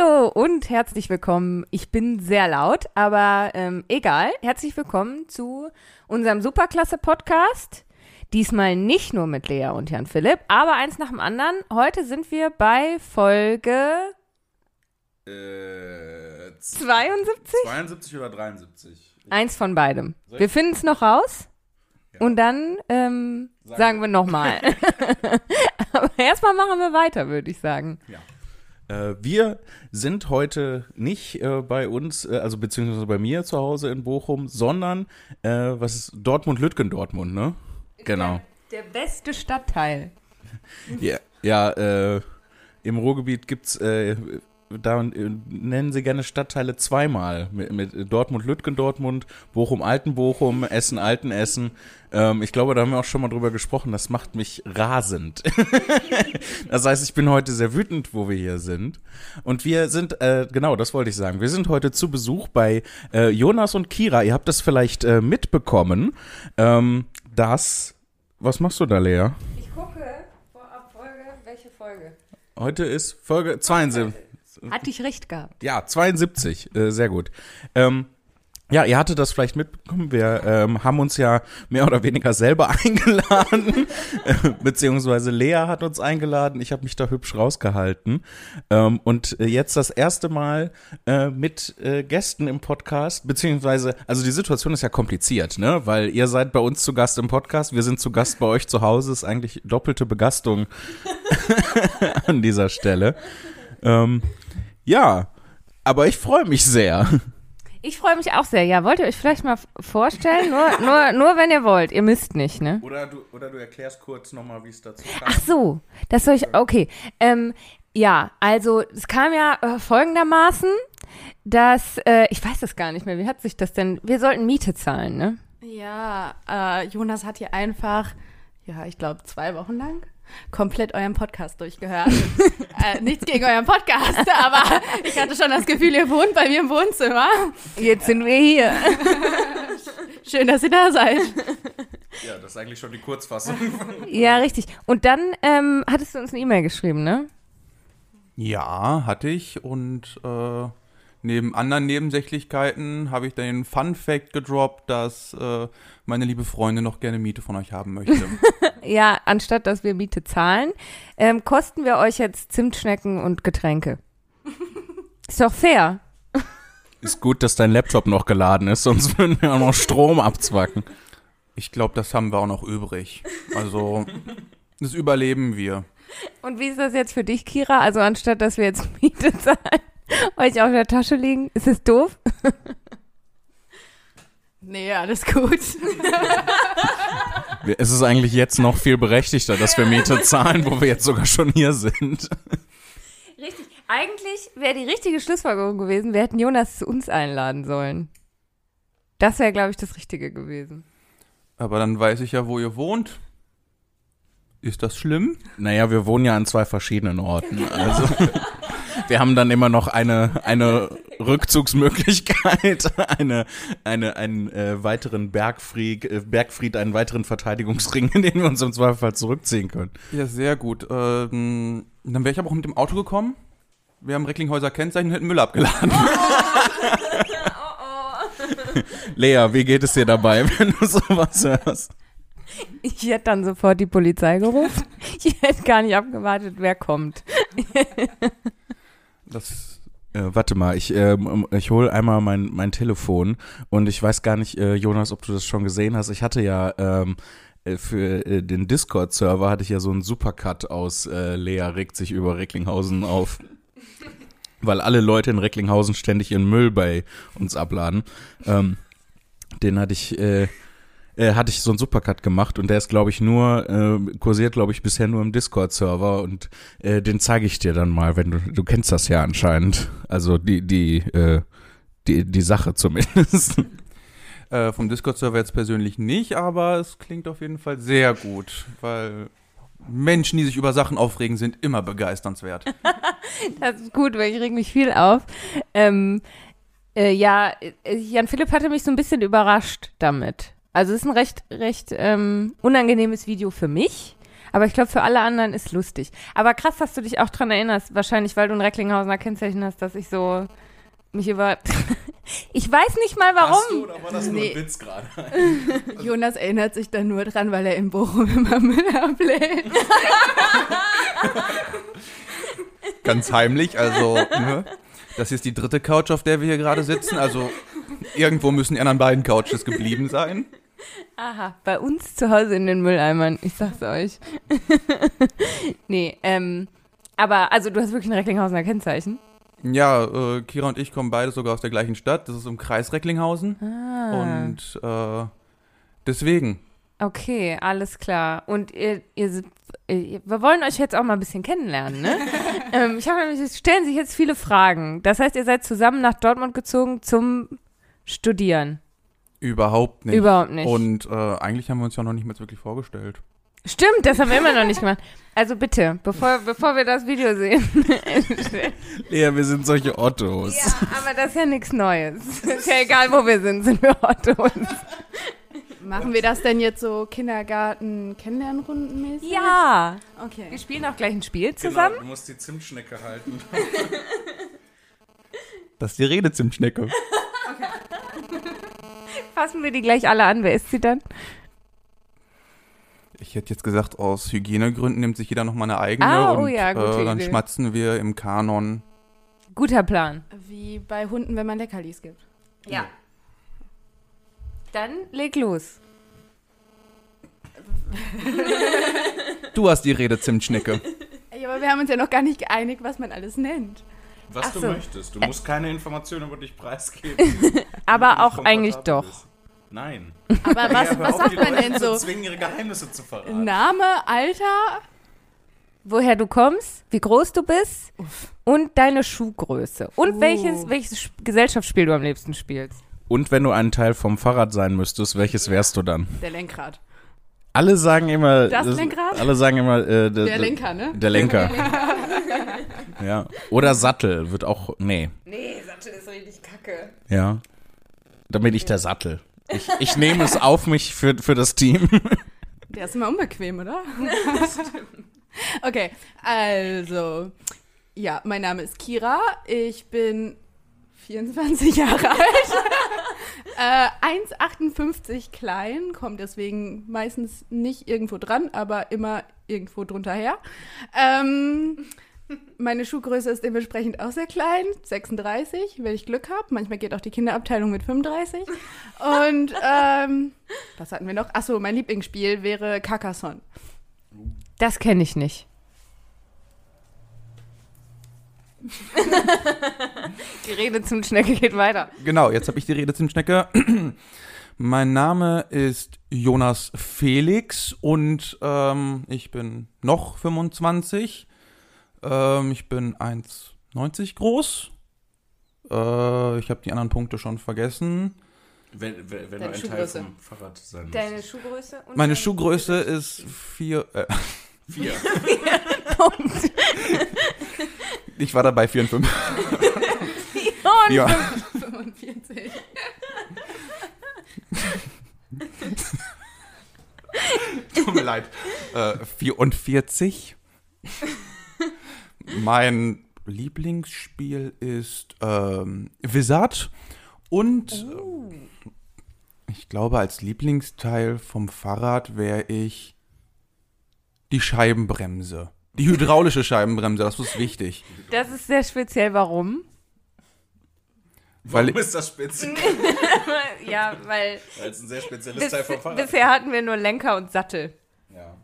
Hallo und herzlich willkommen. Ich bin sehr laut, aber ähm, egal. Herzlich willkommen zu unserem Superklasse-Podcast. Diesmal nicht nur mit Lea und Jan Philipp, aber eins nach dem anderen. Heute sind wir bei Folge Äh, 72? 72 oder 73? Eins von beidem. Wir finden es noch raus. Ja. Und dann ähm, Sagen sagen wir nochmal. aber erstmal machen wir weiter, würde ich sagen. Äh, wir sind heute nicht äh, bei uns, äh, also beziehungsweise bei mir zu Hause in Bochum, sondern äh, was ist Dortmund-Lütgen-Dortmund, ne? Genau. Der beste Stadtteil. Ja, ja äh, im Ruhrgebiet gibt's äh, da äh, nennen sie gerne Stadtteile zweimal. Mit, mit Dortmund-Lütgen-Dortmund, Bochum-Alten-Bochum, Essen-Alten-Essen. Ähm, ich glaube, da haben wir auch schon mal drüber gesprochen. Das macht mich rasend. das heißt, ich bin heute sehr wütend, wo wir hier sind. Und wir sind, äh, genau, das wollte ich sagen. Wir sind heute zu Besuch bei äh, Jonas und Kira. Ihr habt das vielleicht äh, mitbekommen, ähm, dass. Was machst du da, Lea? Ich gucke vorab Folge, welche Folge? Heute ist Folge 72. Hatte ich recht gehabt. Ja, 72. Äh, sehr gut. Ähm, ja, ihr hattet das vielleicht mitbekommen. Wir ähm, haben uns ja mehr oder weniger selber eingeladen, äh, beziehungsweise Lea hat uns eingeladen. Ich habe mich da hübsch rausgehalten. Ähm, und äh, jetzt das erste Mal äh, mit äh, Gästen im Podcast, beziehungsweise, also die Situation ist ja kompliziert, ne? Weil ihr seid bei uns zu Gast im Podcast, wir sind zu Gast bei euch zu Hause. Ist eigentlich doppelte Begastung an dieser Stelle. Ähm, ja, aber ich freue mich sehr. Ich freue mich auch sehr. Ja, wollt ihr euch vielleicht mal vorstellen? Nur, nur, nur wenn ihr wollt. Ihr müsst nicht, ne? Oder du, oder du erklärst kurz nochmal, wie es dazu kam. Ach so, das soll ich. Okay. Ähm, ja, also es kam ja äh, folgendermaßen, dass äh, ich weiß das gar nicht mehr. Wie hat sich das denn? Wir sollten Miete zahlen, ne? Ja, äh, Jonas hat hier einfach, ja, ich glaube, zwei Wochen lang komplett euren Podcast durchgehört. äh, nichts gegen euren Podcast, aber ich hatte schon das Gefühl, ihr wohnt bei mir im Wohnzimmer. Jetzt sind wir hier. Schön, dass ihr da seid. Ja, das ist eigentlich schon die Kurzfassung. Ja, richtig. Und dann ähm, hattest du uns eine E-Mail geschrieben, ne? Ja, hatte ich und äh, neben anderen Nebensächlichkeiten habe ich dann den Fun Fact gedroppt, dass äh, meine liebe Freundin noch gerne Miete von euch haben möchte. Ja, anstatt dass wir Miete zahlen, ähm, kosten wir euch jetzt Zimtschnecken und Getränke. Ist doch fair. Ist gut, dass dein Laptop noch geladen ist, sonst würden wir auch noch Strom abzwacken. Ich glaube, das haben wir auch noch übrig. Also, das überleben wir. Und wie ist das jetzt für dich, Kira? Also anstatt dass wir jetzt Miete zahlen, euch auf der Tasche liegen, ist es doof? Nee, alles gut. Es ist eigentlich jetzt noch viel berechtigter, dass wir Miete zahlen, wo wir jetzt sogar schon hier sind. Richtig. Eigentlich wäre die richtige Schlussfolgerung gewesen, wir hätten Jonas zu uns einladen sollen. Das wäre, glaube ich, das Richtige gewesen. Aber dann weiß ich ja, wo ihr wohnt. Ist das schlimm? Naja, wir wohnen ja an zwei verschiedenen Orten. Also wir haben dann immer noch eine, eine Rückzugsmöglichkeit, eine, eine, einen äh, weiteren Bergfried, äh, Bergfried, einen weiteren Verteidigungsring, in den wir uns im Zweifelsfall zurückziehen können. Ja, sehr gut. Ähm, dann wäre ich aber auch mit dem Auto gekommen. Wir haben Recklinghäuser Kennzeichen und hätten Müll abgeladen. Lea, wie geht es dir dabei, wenn du sowas hörst? Ich hätte dann sofort die Polizei gerufen. Ich hätte gar nicht abgewartet, wer kommt. Das Äh, warte mal, ich, ähm, ich hole einmal mein, mein Telefon und ich weiß gar nicht, äh, Jonas, ob du das schon gesehen hast. Ich hatte ja ähm, äh, für äh, den Discord-Server hatte ich ja so einen Supercut aus äh, Lea regt sich über Recklinghausen auf. Weil alle Leute in Recklinghausen ständig ihren Müll bei uns abladen. Ähm, den hatte ich, äh, hatte ich so einen Supercut gemacht und der ist, glaube ich, nur, äh, kursiert, glaube ich, bisher nur im Discord-Server und äh, den zeige ich dir dann mal, wenn du, du kennst das ja anscheinend. Also die, die, äh, die, die Sache zumindest. äh, vom Discord-Server jetzt persönlich nicht, aber es klingt auf jeden Fall sehr gut, weil Menschen, die sich über Sachen aufregen, sind immer begeisternswert. Das ist gut, weil ich reg mich viel auf. Ähm, äh, ja, äh, Jan Philipp hatte mich so ein bisschen überrascht damit. Also es ist ein recht, recht ähm, unangenehmes Video für mich, Aber ich glaube, für alle anderen ist lustig. Aber krass, dass du dich auch dran erinnerst, wahrscheinlich, weil du ein Recklinghausener Kennzeichen hast, dass ich so mich über. ich weiß nicht mal warum. oder war das Nee. Witz gerade? Jonas erinnert sich dann nur dran, weil er in Bochum immer Müll ablehnt. Ganz heimlich, also, ne? Das ist die dritte Couch, auf der wir hier gerade sitzen. Also, irgendwo müssen die anderen beiden Couches geblieben sein. Aha, bei uns zu Hause in den Mülleimern, ich sag's euch. nee, ähm, aber also du hast wirklich ein Recklinghausener Kennzeichen. Ja, äh, Kira und ich kommen beide sogar aus der gleichen Stadt. Das ist im Kreis Recklinghausen. Ah. Und äh, deswegen. Okay, alles klar. Und ihr, ihr, ihr, wir wollen euch jetzt auch mal ein bisschen kennenlernen, ne? ähm, ich habe nämlich, es stellen sich jetzt viele Fragen. Das heißt, ihr seid zusammen nach Dortmund gezogen zum Studieren. Überhaupt nicht. Überhaupt nicht. Und äh, eigentlich haben wir uns ja noch nicht mal wirklich vorgestellt. Stimmt, das haben wir immer noch nicht gemacht. Also bitte, bevor, bevor wir das Video sehen. Ja, wir sind solche Ottos. ja, aber das ist ja nichts Neues. Ist ja egal, wo wir sind, sind wir Ottos. Machen wir das denn jetzt so Kindergarten-Kennenlernrundenmäßig? Ja. Wir Okay. spielen auch gleich ein Spiel zusammen. du musst die Zimtschnecke halten. Das ist die Redezimtschnecke. Fassen wir die gleich alle an. Wer ist sie dann? Ich hätte jetzt gesagt, aus Hygienegründen nimmt sich jeder noch mal eine eigene Ah, und oh ja, gute äh, dann Idee. schmatzen wir im Kanon. Guter Plan. Wie bei Hunden, wenn man Leckerlis gibt. Ja. Dann leg los. Du hast die Redezimtschnecke. Ey, aber wir haben uns ja noch gar nicht geeinigt, was man alles nennt. Was Ach du so. möchtest. Du musst keine Informationen über dich preisgeben. Aber auch eigentlich doch. bist. Nein. Aber was, Ja, was auf, sagt die man Leute denn so? zwingen, ihre Geheimnisse zu verraten. Name, Alter? Woher du kommst, wie groß du bist und deine Schuhgröße. Und Oh. welches, welches Sp- Gesellschaftsspiel du am liebsten spielst. Und wenn du ein Teil vom Fahrrad sein müsstest, welches wärst du dann? Der Lenkrad. Alle sagen immer. Das Lenkrad? Alle sagen immer. Äh, Der Lenker, ne? Der Lenker. ja. Oder Sattel wird auch. Nee. Nee, Sattel ist richtig kacke. Ja. Dann bin ich der Sattel. Ich, ich nehme es auf mich für, für das Team. Der ist immer unbequem, oder? okay, also, ja, mein Name ist Kira. Ich bin 24 Jahre alt. äh, 1,58 klein, kommt deswegen meistens nicht irgendwo dran, aber immer irgendwo drunter her. Ähm, meine Schuhgröße ist dementsprechend auch sehr klein, 36, wenn ich Glück habe. Manchmal geht auch die Kinderabteilung mit 35. Und ähm, was hatten wir noch? Achso, mein Lieblingsspiel wäre Carcassonne. Das kenne ich nicht. Die Rede zum Schnecke geht weiter. Genau, jetzt habe ich die Redezimtschnecke. mein Name ist Jonas Felix und ähm, ich bin noch 25. Ähm, ich bin 1,90 groß. Äh, ich habe die anderen Punkte schon vergessen. Wenn, wenn, wenn Deine Schuhgröße. Fahrrad sein Deine Schuhgröße? Und Meine Schuhgröße ist vier. Äh, Vier. Punkt. ich war dabei 4 und 5. Und Ja. 45. Tut mir leid. Äh, 44. mein Lieblingsspiel ist ähm, Wizard. Und äh, ich glaube, als Lieblingsteil vom Fahrrad wäre ich die Scheibenbremse. Die hydraulische Scheibenbremse, das ist wichtig. das ist sehr speziell. Warum? Weil Warum ist das speziell? ja, weil Weil es ein sehr spezielles bis, Teil vom Fahrrad bisher hatten wir nur Lenker und Sattel. Ja.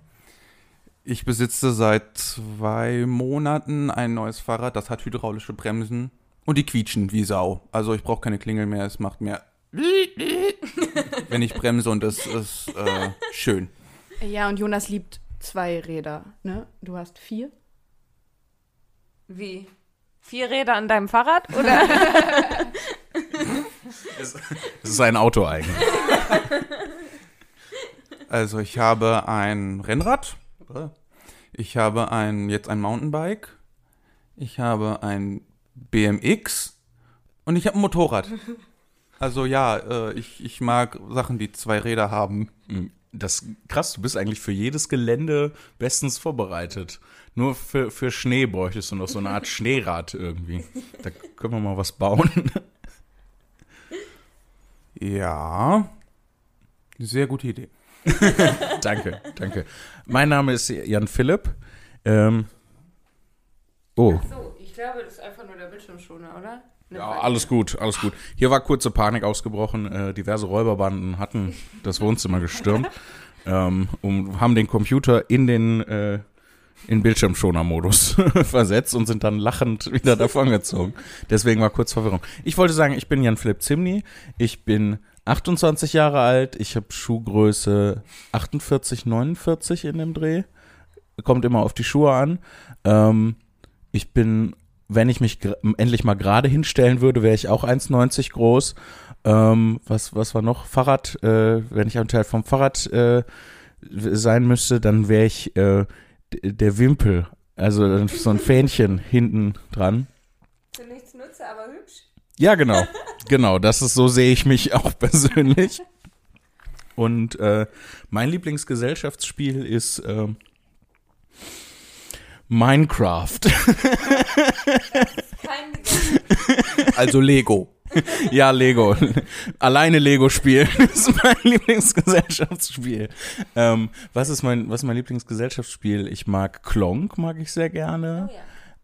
Ich besitze seit zwei Monaten ein neues Fahrrad, das hat hydraulische Bremsen und die quietschen wie Sau. Also ich brauche keine Klingel mehr, es macht mehr wenn ich bremse und es ist äh, schön. Ja, und Jonas liebt zwei Räder, ne? Du hast vier? Wie? Vier Räder an deinem Fahrrad? Oder? Es, es ist ein Auto eigentlich. Also ich habe ein Rennrad, ich habe ein jetzt ein Mountainbike, ich habe ein BMX und ich habe ein Motorrad. Also ja, äh, ich, ich mag Sachen, die zwei Räder haben. Das krass, du bist eigentlich für jedes Gelände bestens vorbereitet. Nur für, für Schnee bräuchtest du noch so eine Art Schneerad irgendwie. Da können wir mal was bauen. Ja. Sehr gute Idee. danke, danke. Mein Name ist Jan Philipp. Ähm, oh, So, ich glaube, das ist einfach nur der Bildschirmschoner, oder? ja, alles gut, alles gut. Hier war kurze Panik ausgebrochen. Äh, diverse Räuberbanden hatten das Wohnzimmer gestürmt ähm, und haben den Computer in den äh, in Bildschirmschoner-Modus versetzt und sind dann lachend wieder davongezogen. Deswegen war kurz Verwirrung. Ich wollte sagen, ich bin Jan Philipp Zimny. Ich bin 28 Jahre alt. Ich habe Schuhgröße 48, 49 in dem Dreh. Kommt immer auf die Schuhe an. Ähm, ich bin, wenn ich mich endlich mal gerade hinstellen würde, wäre ich auch 1,90 groß. Ähm, was, was war noch? Fahrrad, äh, wenn ich ein Teil vom Fahrrad äh, sein müsste, dann wäre ich äh, der Wimpel. Also so ein Fähnchen hinten dran. Für nichts nutze, aber hübsch. Ja, genau. genau, das ist so sehe ich mich auch persönlich. Und äh, mein Lieblingsgesellschaftsspiel ist ähm, Minecraft. Also Lego. ja, Lego. Alleine Lego spielen ist mein Lieblingsgesellschaftsspiel. Ähm, was ist mein was ist mein Lieblingsgesellschaftsspiel? Ich mag Klonk, mag ich sehr gerne.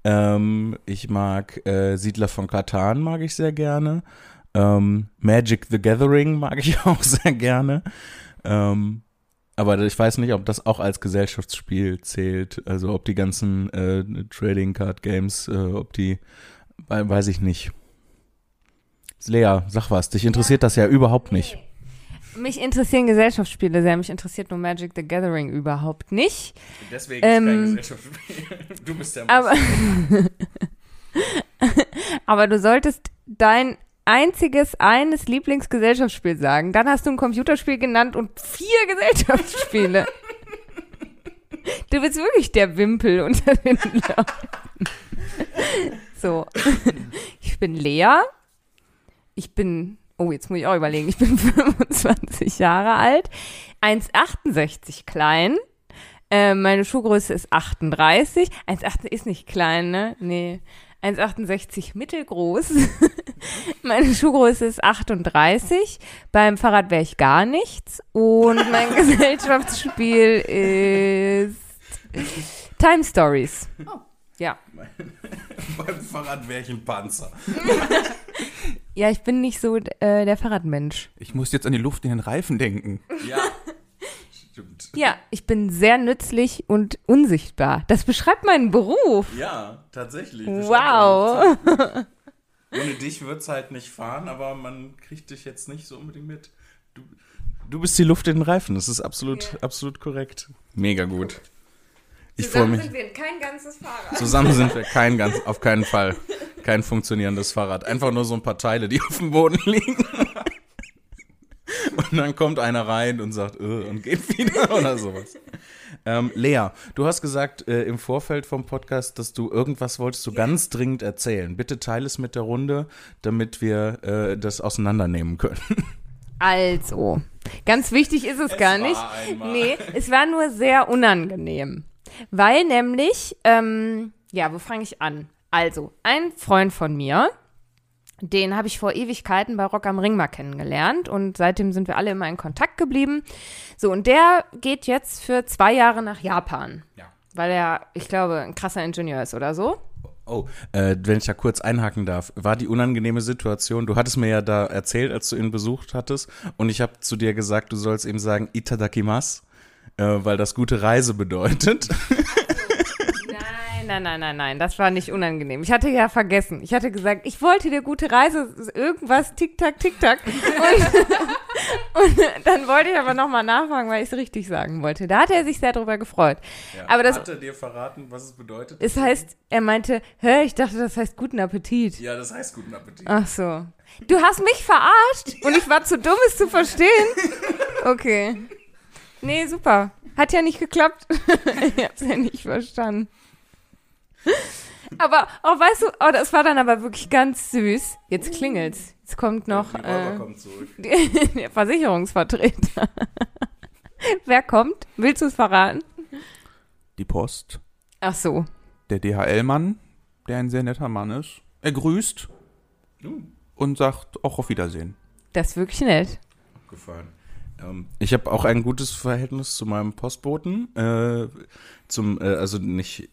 Ähm, ich mag äh, Siedler von Katan, mag ich sehr gerne. Ähm, Magic the Gathering mag ich auch sehr gerne. Ähm, aber ich weiß nicht, ob das auch als Gesellschaftsspiel zählt. Also ob die ganzen äh, Trading Card Games, äh, ob die, we- weiß ich nicht. Lea, sag was. Dich interessiert das ja überhaupt nicht. Mich interessieren Gesellschaftsspiele sehr. Mich interessiert nur Magic the Gathering überhaupt nicht. Deswegen ist kein Ähm, Gesellschaftsspiel. Du bist der Aber, aber du solltest dein einziges eines Lieblingsgesellschaftsspiel sagen. Dann hast du ein Computerspiel genannt und vier Gesellschaftsspiele. Du bist wirklich der Wimpel unter den Leuten. So. Ich bin Lea. Ich bin, oh, jetzt muss ich auch überlegen, ich bin 25 Jahre alt, 1,68 klein. Äh, meine Schuhgröße ist 38. 1,8 ist nicht klein, ne? Nee. 1,68 mittelgroß. Meine Schuhgröße ist 38. Beim Fahrrad wäre ich gar nichts. Und mein Gesellschaftsspiel ist Time Stories. Ja. Beim Fahrrad wäre ich ein Panzer. Ja, ich bin nicht so äh, der Fahrradmensch. Ich muss jetzt an die Luft in den Reifen denken. Ja. Stimmt. Ja, ich bin sehr nützlich und unsichtbar. Das beschreibt meinen Beruf. Ja, tatsächlich. Wow. Ohne dich wird's halt nicht fahren, aber man kriegt dich jetzt nicht so unbedingt mit. Du, du bist die Luft in den Reifen. Das ist absolut, absolut korrekt. Mega gut. Ich freue mich. wir kein ganzes Fahrrad. Zusammen sind wir kein ganz, auf keinen Fall kein funktionierendes Fahrrad. Einfach nur so ein paar Teile, die auf dem Boden liegen. Und dann kommt einer rein und sagt, äh, und geht wieder oder sowas. Ähm, Lea, du hast gesagt äh, im Vorfeld vom Podcast, dass du irgendwas wolltest du ganz dringend erzählen. Bitte teile es mit der Runde, damit wir äh, das auseinandernehmen können. Also, ganz wichtig ist es, gar war nicht. einmal. Nee, es war nur sehr unangenehm. Weil nämlich, ähm, ja, wo fange ich an? Also, ein Freund von mir, den habe ich vor Ewigkeiten bei Rock am Ring mal kennengelernt und seitdem sind wir alle immer in Kontakt geblieben. So, und der geht jetzt für zwei Jahre nach Japan. Ja. Weil er, ich glaube, ein krasser Ingenieur ist oder so. Oh, äh, wenn ich da kurz einhaken darf, war die unangenehme Situation, du hattest mir ja da erzählt, als du ihn besucht hattest, und ich habe zu dir gesagt, du sollst ihm sagen Itadakimasu, äh, weil das gute Reise bedeutet. Nein, nein, nein, nein, das war nicht unangenehm. Ich hatte ja vergessen. Ich hatte gesagt, ich wollte dir gute Reise, irgendwas, tick-tack, tick-tack. Und, und dann wollte ich aber nochmal nachfragen, weil ich es richtig sagen wollte. Da hat er sich sehr drüber gefreut. Aber das- Hat er dir verraten, was es bedeutet? Es heißt, er meinte, hä, ich dachte, das heißt guten Appetit. ja, das heißt guten Appetit. Ach so. Du hast mich verarscht und ich war zu dumm, es zu verstehen. Okay. Nee, super. Hat ja nicht geklappt. ich hab's ja nicht verstanden. Aber, oh, weißt du, oh, das war dann aber wirklich ganz süß. Jetzt klingelt's. Jetzt kommt noch äh, kommt zurück. der Versicherungsvertreter. Wer kommt? Willst du es verraten? Die Post, Ach so. der DHL-Mann, der ein sehr netter Mann ist. Er grüßt und sagt auch auf Wiedersehen. Das ist wirklich nett. gefallen. Ähm, ich habe auch ein gutes Verhältnis zu meinem Postboten. Äh, zum, äh, also nicht,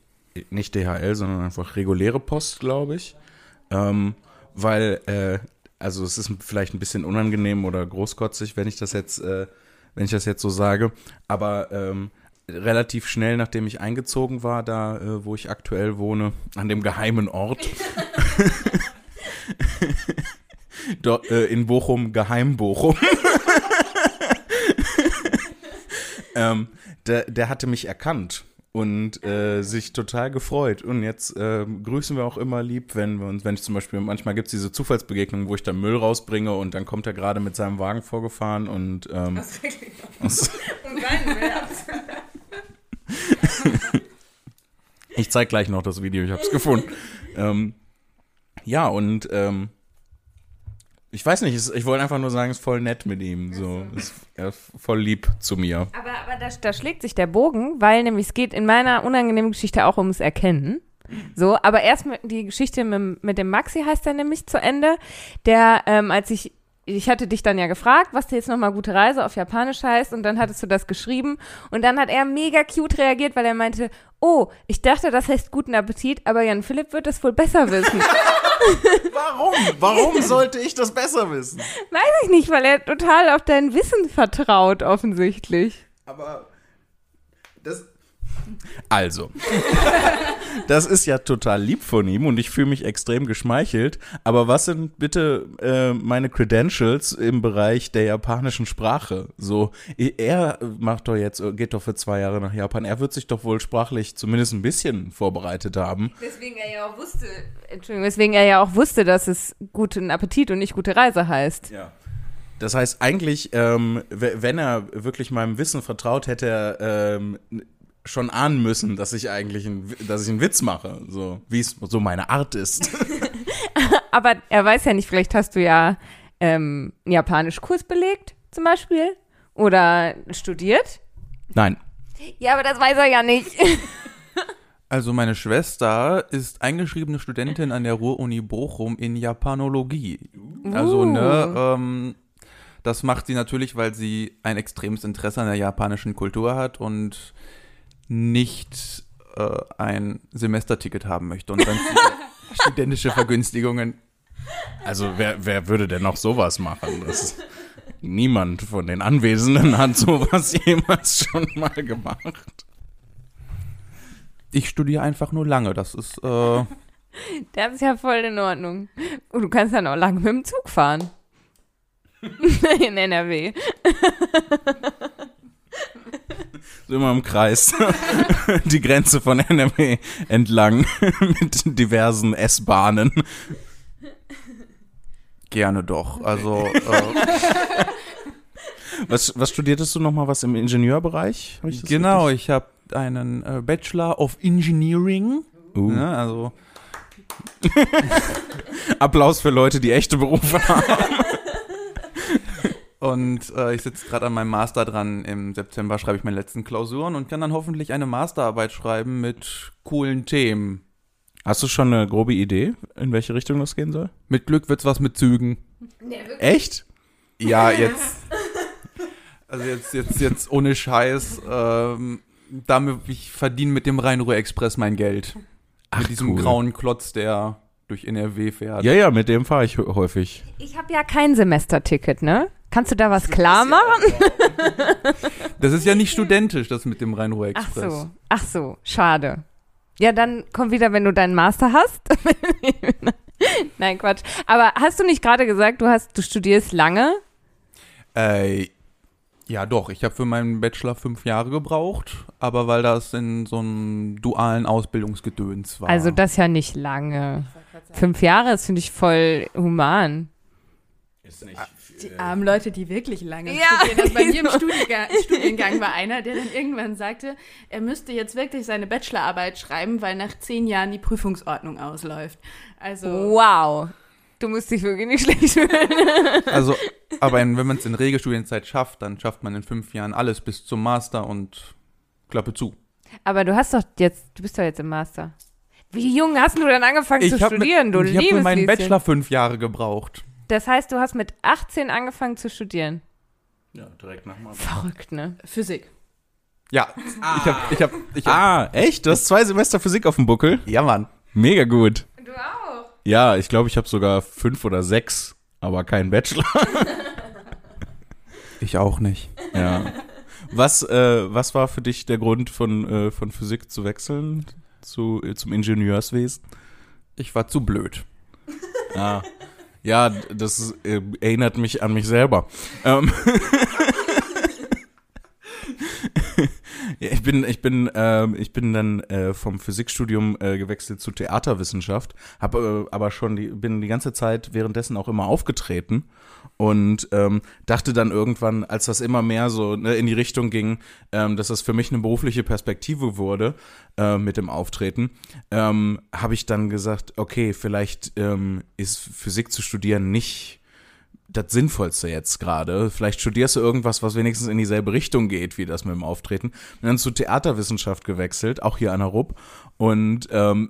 nicht DHL, sondern einfach reguläre Post, glaube ich. Ähm, weil, äh, also es ist vielleicht ein bisschen unangenehm oder großkotzig, wenn ich das jetzt, äh, wenn ich das jetzt so sage. Aber ähm, relativ schnell, nachdem ich eingezogen war, da, äh, wo ich aktuell wohne, an dem geheimen Ort. Dort, äh, in Bochum, Geheim-Bochum. ähm, der, der hatte mich erkannt und äh, sich total gefreut. Und jetzt ähm, grüßen wir auch immer lieb, wenn wir uns, wenn ich zum Beispiel, manchmal gibt es diese Zufallsbegegnungen, wo ich dann Müll rausbringe und dann kommt er gerade mit seinem Wagen vorgefahren und ähm, aus- ich zeig gleich noch das Video, ich habe es gefunden. Ähm, ja, und ähm, ich weiß nicht, ich wollte einfach nur sagen, es ist voll nett mit ihm. So, ist, er ist voll lieb zu mir. Aber, aber da, da schlägt sich der Bogen, weil nämlich es geht in meiner unangenehmen Geschichte auch ums Erkennen. So, aber erst die Geschichte mit, mit dem Maxi heißt er nämlich zu Ende, der, ähm, als ich, ich hatte dich dann ja gefragt, was dir jetzt nochmal gute Reise auf Japanisch heißt und dann hattest du das geschrieben und dann hat er mega cute reagiert, weil er meinte, oh, ich dachte, das heißt guten Appetit, aber Jan Philipp wird das wohl besser wissen. Warum? Warum sollte ich das besser wissen? Weiß ich nicht, weil er total auf dein Wissen vertraut, offensichtlich. Aber das. Also, das ist ja total lieb von ihm und ich fühle mich extrem geschmeichelt. Aber was sind bitte äh, meine Credentials im Bereich der japanischen Sprache? So, er macht doch jetzt, geht doch für zwei Jahre nach Japan. Er wird sich doch wohl sprachlich zumindest ein bisschen vorbereitet haben. Deswegen er ja auch wusste, Entschuldigung, weswegen er ja auch wusste, dass es guten Appetit und nicht gute Reise heißt. Ja. Das heißt, eigentlich, ähm, wenn er wirklich meinem Wissen vertraut, hätte er ähm, schon ahnen müssen, dass ich eigentlich ein, dass ich einen Witz mache, so wie es so meine Art ist. Aber er weiß ja nicht, vielleicht hast du ja ähm, einen Japanisch-Kurs belegt, zum Beispiel, oder studiert. Nein. Ja, aber das weiß er ja nicht. Also meine Schwester ist eingeschriebene Studentin an der Ruhr-Uni Bochum in Japanologie. Also, ne, ähm, das macht sie natürlich, weil sie ein extremes Interesse an der japanischen Kultur hat und nicht äh, ein Semesterticket haben möchte und dann studentische Vergünstigungen. Also wer, wer würde denn noch sowas machen? Das niemand von den Anwesenden hat sowas jemals schon mal gemacht. Ich studiere einfach nur lange, das ist, äh, Das ist ja voll in Ordnung. Und du kannst dann auch lange mit dem Zug fahren. in NRW. So immer im Kreis. Die Grenze von NRW entlang mit diversen S-Bahnen. gerne doch. Also, äh, Was, was studiertest du nochmal? Was im Ingenieurbereich? Hab ich das genau, ich habe einen äh, Bachelor of Engineering. richtig- Uh. Ne, also Applaus für Leute, die echte Berufe haben. Und äh, ich sitze gerade an meinem Master dran. Im September schreibe ich meine letzten Klausuren und kann dann hoffentlich eine Masterarbeit schreiben mit coolen Themen. Hast du schon eine grobe Idee, in welche Richtung das gehen soll? Mit Glück wird's was mit Zügen. Echt? Ja, jetzt. Also jetzt, jetzt, jetzt ohne Scheiß. Ähm, damit ich verdiene mit dem Rhein-Ruhr-Express mein Geld. Ach, mit diesem cool. grauen Klotz, der durch NRW fährt. Ja, ja, mit dem fahre ich hä- häufig. Ich habe ja kein Semesterticket, ne? Kannst du da was klar machen? Das ist ja nicht studentisch, das mit dem Ach Rhein-Ruhr-Express. so, ach so, schade. Ja, dann komm wieder, wenn du deinen Master hast. Nein, Quatsch. Aber hast du nicht gerade gesagt, du hast, du studierst lange? Äh, ja, doch. Ich habe für meinen Bachelor fünf Jahre gebraucht, aber weil das in so einem dualen Ausbildungsgedöns war. Also das ja nicht lange. Fünf Jahre, das finde ich voll human. Die armen Leute, die wirklich lange Ja, studieren. Also bei mir im so. Studiengang, Studiengang war einer, der dann irgendwann sagte, er müsste jetzt wirklich seine Bachelorarbeit schreiben, weil nach zehn Jahren die Prüfungsordnung ausläuft. Also Wow. Du musst dich wirklich nicht schlecht fühlen. Also, aber in, wenn man es in Regelstudienzeit schafft, dann schafft man in fünf Jahren alles bis zum Master und Klappe zu. Aber du hast doch jetzt, du bist doch jetzt im Master. Wie jung hast du denn angefangen zu hab studieren, du mit, ich habe für meinen Lieschen? Bachelor fünf Jahre gebraucht. Das heißt, du hast mit 18 angefangen zu studieren. Ja, direkt nach dem Verrückt, ne? Physik. Ja, ich habe, ich habe, ich hab, Ah, echt? Du hast zwei Semester Physik auf dem Buckel? ja, Mann. Mega gut. Du auch. Ja, ich glaube, ich habe sogar fünf oder sechs, aber keinen Bachelor. Ich auch nicht. Ja. Was, äh, was war für dich der Grund von, äh, von Physik zu wechseln zu, äh, zum Ingenieurswesen? Ich war zu blöd. Ah. Ja, das äh, erinnert mich an mich selber. Ähm. ja, ich bin, ich bin, ähm, ich bin dann äh, vom Physikstudium äh, gewechselt zu Theaterwissenschaft, habe äh, aber schon die, bin die ganze Zeit währenddessen auch immer aufgetreten und ähm, dachte dann irgendwann, als das immer mehr so ne, in die Richtung ging, ähm, dass das für mich eine berufliche Perspektive wurde äh, mit dem Auftreten, ähm, habe ich dann gesagt, okay, vielleicht ähm, ist Physik zu studieren nicht das Sinnvollste jetzt gerade. Vielleicht studierst du irgendwas, was wenigstens in dieselbe Richtung geht, wie das mit dem Auftreten. Bin dann zu Theaterwissenschaft gewechselt, auch hier an der RUB. Und, ähm,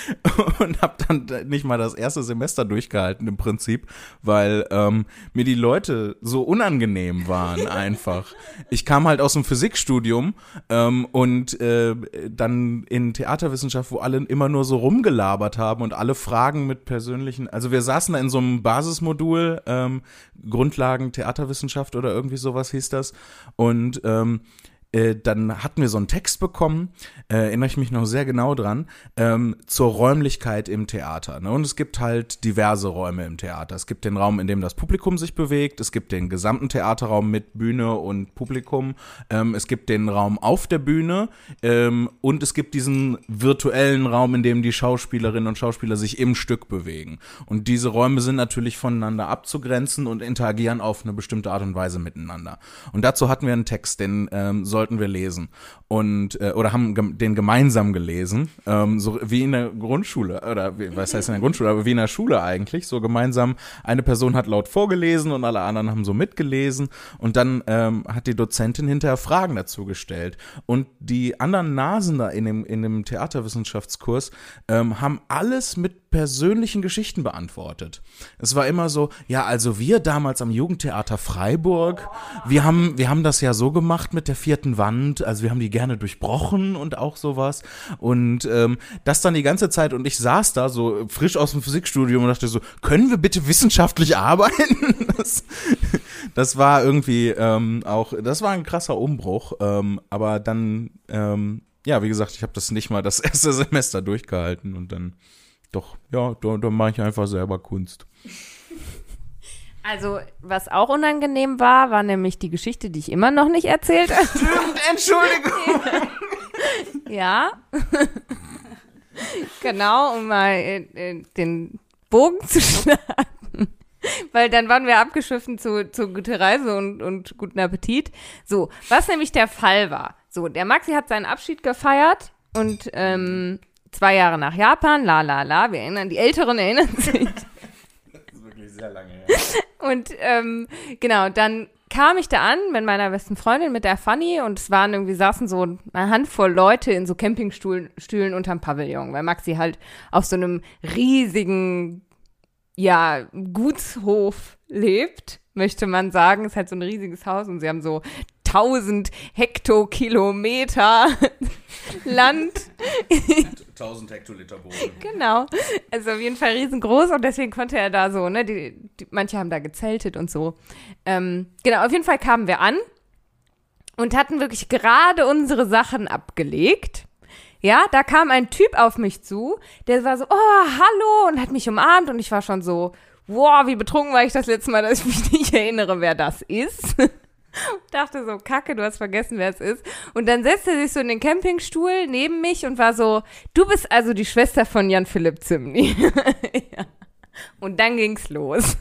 und habe dann nicht mal das erste Semester durchgehalten im Prinzip, weil ähm, mir die Leute so unangenehm waren einfach. Ich kam halt aus dem Physikstudium ähm, und äh, dann in Theaterwissenschaft, wo alle immer nur so rumgelabert haben und alle Fragen mit persönlichen, also wir saßen da in so einem Basismodul, ähm, Grundlagen Theaterwissenschaft oder irgendwie sowas hieß das und ähm, äh, dann hatten wir so einen Text bekommen, äh, erinnere ich mich noch sehr genau dran, ähm, zur Räumlichkeit im Theater. Ne? Und es gibt halt diverse Räume im Theater. Es gibt den Raum, in dem das Publikum sich bewegt, es gibt den gesamten Theaterraum mit Bühne und Publikum, ähm, es gibt den Raum auf der Bühne ähm, und es gibt diesen virtuellen Raum, in dem die Schauspielerinnen und Schauspieler sich im Stück bewegen. Und diese Räume sind natürlich voneinander abzugrenzen und interagieren auf eine bestimmte Art und Weise miteinander. Und dazu hatten wir einen Text, den ähm, sollten wir lesen und äh, oder haben den gemeinsam gelesen, ähm, so wie in der Grundschule oder wie, was heißt in der Grundschule, aber wie in der Schule eigentlich, so gemeinsam. Eine Person hat laut vorgelesen und alle anderen haben so mitgelesen und dann ähm, hat die Dozentin hinterher Fragen dazu gestellt und die anderen Nasen da in dem in dem Theaterwissenschaftskurs ähm, haben alles mit persönlichen Geschichten beantwortet. Es war immer so, ja, also wir damals am Jugendtheater Freiburg, wir haben, wir haben das ja so gemacht mit der vierten Wand, also wir haben die gerne durchbrochen und auch sowas. Und ähm, das dann die ganze Zeit und ich saß da so frisch aus dem Physikstudium und dachte so, können wir bitte wissenschaftlich arbeiten? Das, das war irgendwie ähm, auch, das war ein krasser Umbruch, ähm, aber dann, ähm, ja, wie gesagt, ich habe das nicht mal das erste Semester durchgehalten und dann doch, ja, da, da mache ich einfach selber Kunst. Also, was auch unangenehm war, war nämlich die Geschichte, die ich immer noch nicht erzählt habe. Entschuldigung. Ja. genau, um mal äh, äh, den Bogen zu schlagen. Weil dann waren wir abgeschiffen zu, zu gute Reise und, und guten Appetit. So, was nämlich der Fall war. So, der Maxi hat seinen Abschied gefeiert und ähm, zwei Jahre nach Japan, la la la, wir erinnern, die Älteren erinnern sich. Das ist wirklich sehr lange her. Und ähm, genau, dann kam ich da an mit meiner besten Freundin, mit der Fanny und es waren irgendwie, saßen so eine Handvoll Leute in so Campingstühlen Stühlen unterm Pavillon, weil Maxi halt auf so einem riesigen, ja, Gutshof lebt, möchte man sagen. Es ist halt so ein riesiges Haus und sie haben so 1000 Hektokilometer Land 1000 Hektoliter Boden. Genau. Also auf jeden Fall riesengroß und deswegen konnte er da so, ne, die, die, manche haben da gezeltet und so. Ähm, genau, auf jeden Fall kamen wir an und hatten wirklich gerade unsere Sachen abgelegt. Ja, da kam ein Typ auf mich zu, der war so, oh, hallo, und hat mich umarmt und ich war schon so, wow, wie betrunken war ich das letzte Mal, dass ich mich nicht erinnere, wer das ist. dachte so, kacke, du hast vergessen, wer es ist. Und dann setzte er sich so in den Campingstuhl neben mich und war so, du bist also die Schwester von Jan Philipp Zimny. ja. Und dann ging's los.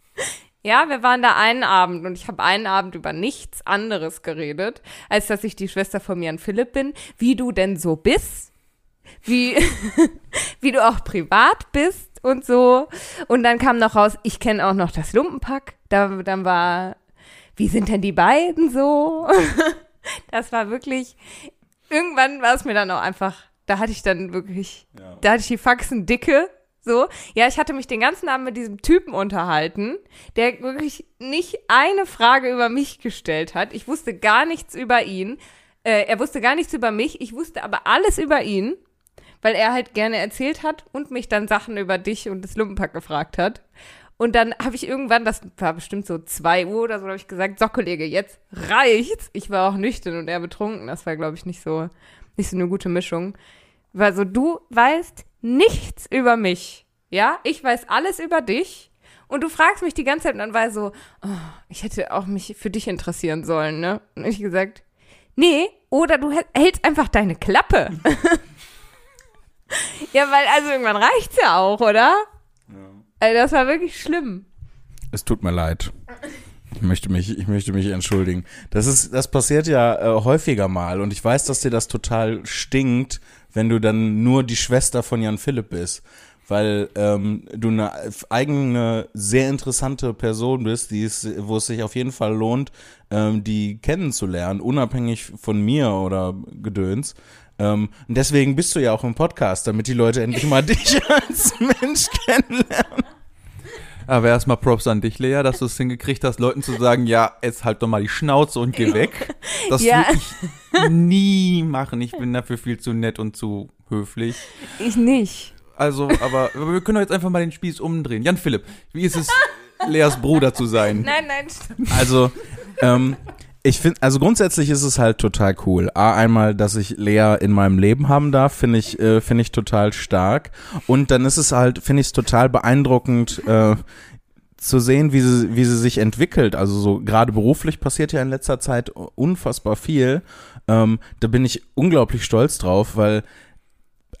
ja, wir waren da einen Abend und ich habe einen Abend über nichts anderes geredet, als dass ich die Schwester von Jan Philipp bin, wie du denn so bist, wie, wie du auch privat bist und so. Und dann kam noch raus, ich kenne auch noch das Lumpenpack. Da, dann war, wie sind denn die beiden so? das war wirklich, irgendwann war es mir dann auch einfach, da hatte ich dann wirklich, da hatte ich die Faxen dicke. So, ja, ich hatte mich den ganzen Abend mit diesem Typen unterhalten, der wirklich nicht eine Frage über mich gestellt hat. Ich wusste gar nichts über ihn. Äh, er wusste gar nichts über mich. Ich wusste aber alles über ihn, weil er halt gerne erzählt hat und mich dann Sachen über dich und das Lumpenpack gefragt hat. Und dann habe ich irgendwann, das war bestimmt so zwei Uhr oder so, habe ich gesagt, so Kollege, jetzt reicht's. Ich war auch nüchtern und er betrunken. Das war, glaube ich, nicht so, nicht so eine gute Mischung. War so, du weißt nichts über mich. Ja, ich weiß alles über dich. Und du fragst mich die ganze Zeit und dann war er so, oh, ich hätte auch mich für dich interessieren sollen, ne? Und ich gesagt, nee, oder du hält- hältst einfach deine Klappe. ja, weil also irgendwann reicht's ja auch, oder? Also das war wirklich schlimm. Es tut mir leid. Ich möchte mich, ich möchte mich entschuldigen. Das ist, das passiert ja äh, häufiger mal und ich weiß, dass dir das total stinkt, wenn du dann nur die Schwester von Jan Philipp bist, weil ähm, du eine eigene, sehr interessante Person bist, die es, wo es sich auf jeden Fall lohnt, ähm, die kennenzulernen, unabhängig von mir oder Gedöns. Ähm, und deswegen bist du ja auch im Podcast, damit die Leute endlich mal dich als Mensch kennenlernen. Aber erstmal Props an dich, Lea, dass du es hingekriegt hast, Leuten zu sagen, ja, jetzt halt doch mal die Schnauze und geh weg. Das Ja. würde ich nie machen. Ich bin dafür viel zu nett und zu höflich. Ich nicht. Also, aber wir können doch jetzt einfach mal den Spieß umdrehen. Jan Philipp, wie ist es, Leas Bruder zu sein? Nein, nein, stopp. Also, ähm, ich finde, also grundsätzlich ist es halt total cool. A, einmal, dass ich Lea in meinem Leben haben darf, finde ich, äh, finde ich total stark. Und dann ist es halt, finde ich es total beeindruckend, äh, zu sehen, wie sie, wie sie sich entwickelt. Also so gerade beruflich passiert ja in letzter Zeit unfassbar viel. Ähm, da bin ich unglaublich stolz drauf, weil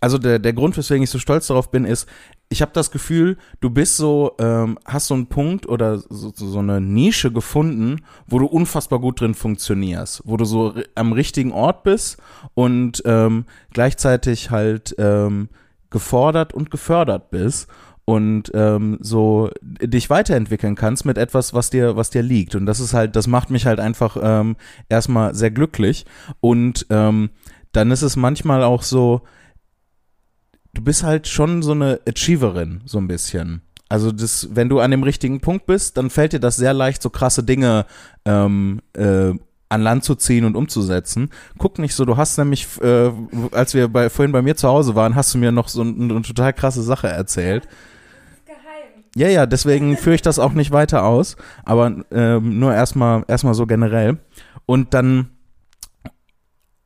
also der, der Grund, weswegen ich so stolz darauf bin, ist, ich habe das Gefühl, du bist so, ähm, hast so einen Punkt oder so, so eine Nische gefunden, wo du unfassbar gut drin funktionierst, wo du so am richtigen Ort bist und ähm, gleichzeitig halt ähm, gefordert und gefördert bist und ähm, so dich weiterentwickeln kannst mit etwas, was dir, was dir liegt. Und das ist halt, das macht mich halt einfach ähm, erstmal sehr glücklich. Und ähm, dann ist es manchmal auch so, du bist halt schon so eine Achieverin, so ein bisschen. Also das, wenn du an dem richtigen Punkt bist, dann fällt dir das sehr leicht, so krasse Dinge ähm, äh, an Land zu ziehen und umzusetzen. Guck nicht so, du hast nämlich, äh, als wir bei, vorhin bei mir zu Hause waren, hast du mir noch so ein- eine total krasse Sache erzählt. Ja, ja, deswegen führe ich das auch nicht weiter aus, aber ähm, nur erstmal erstmal so generell. Und dann,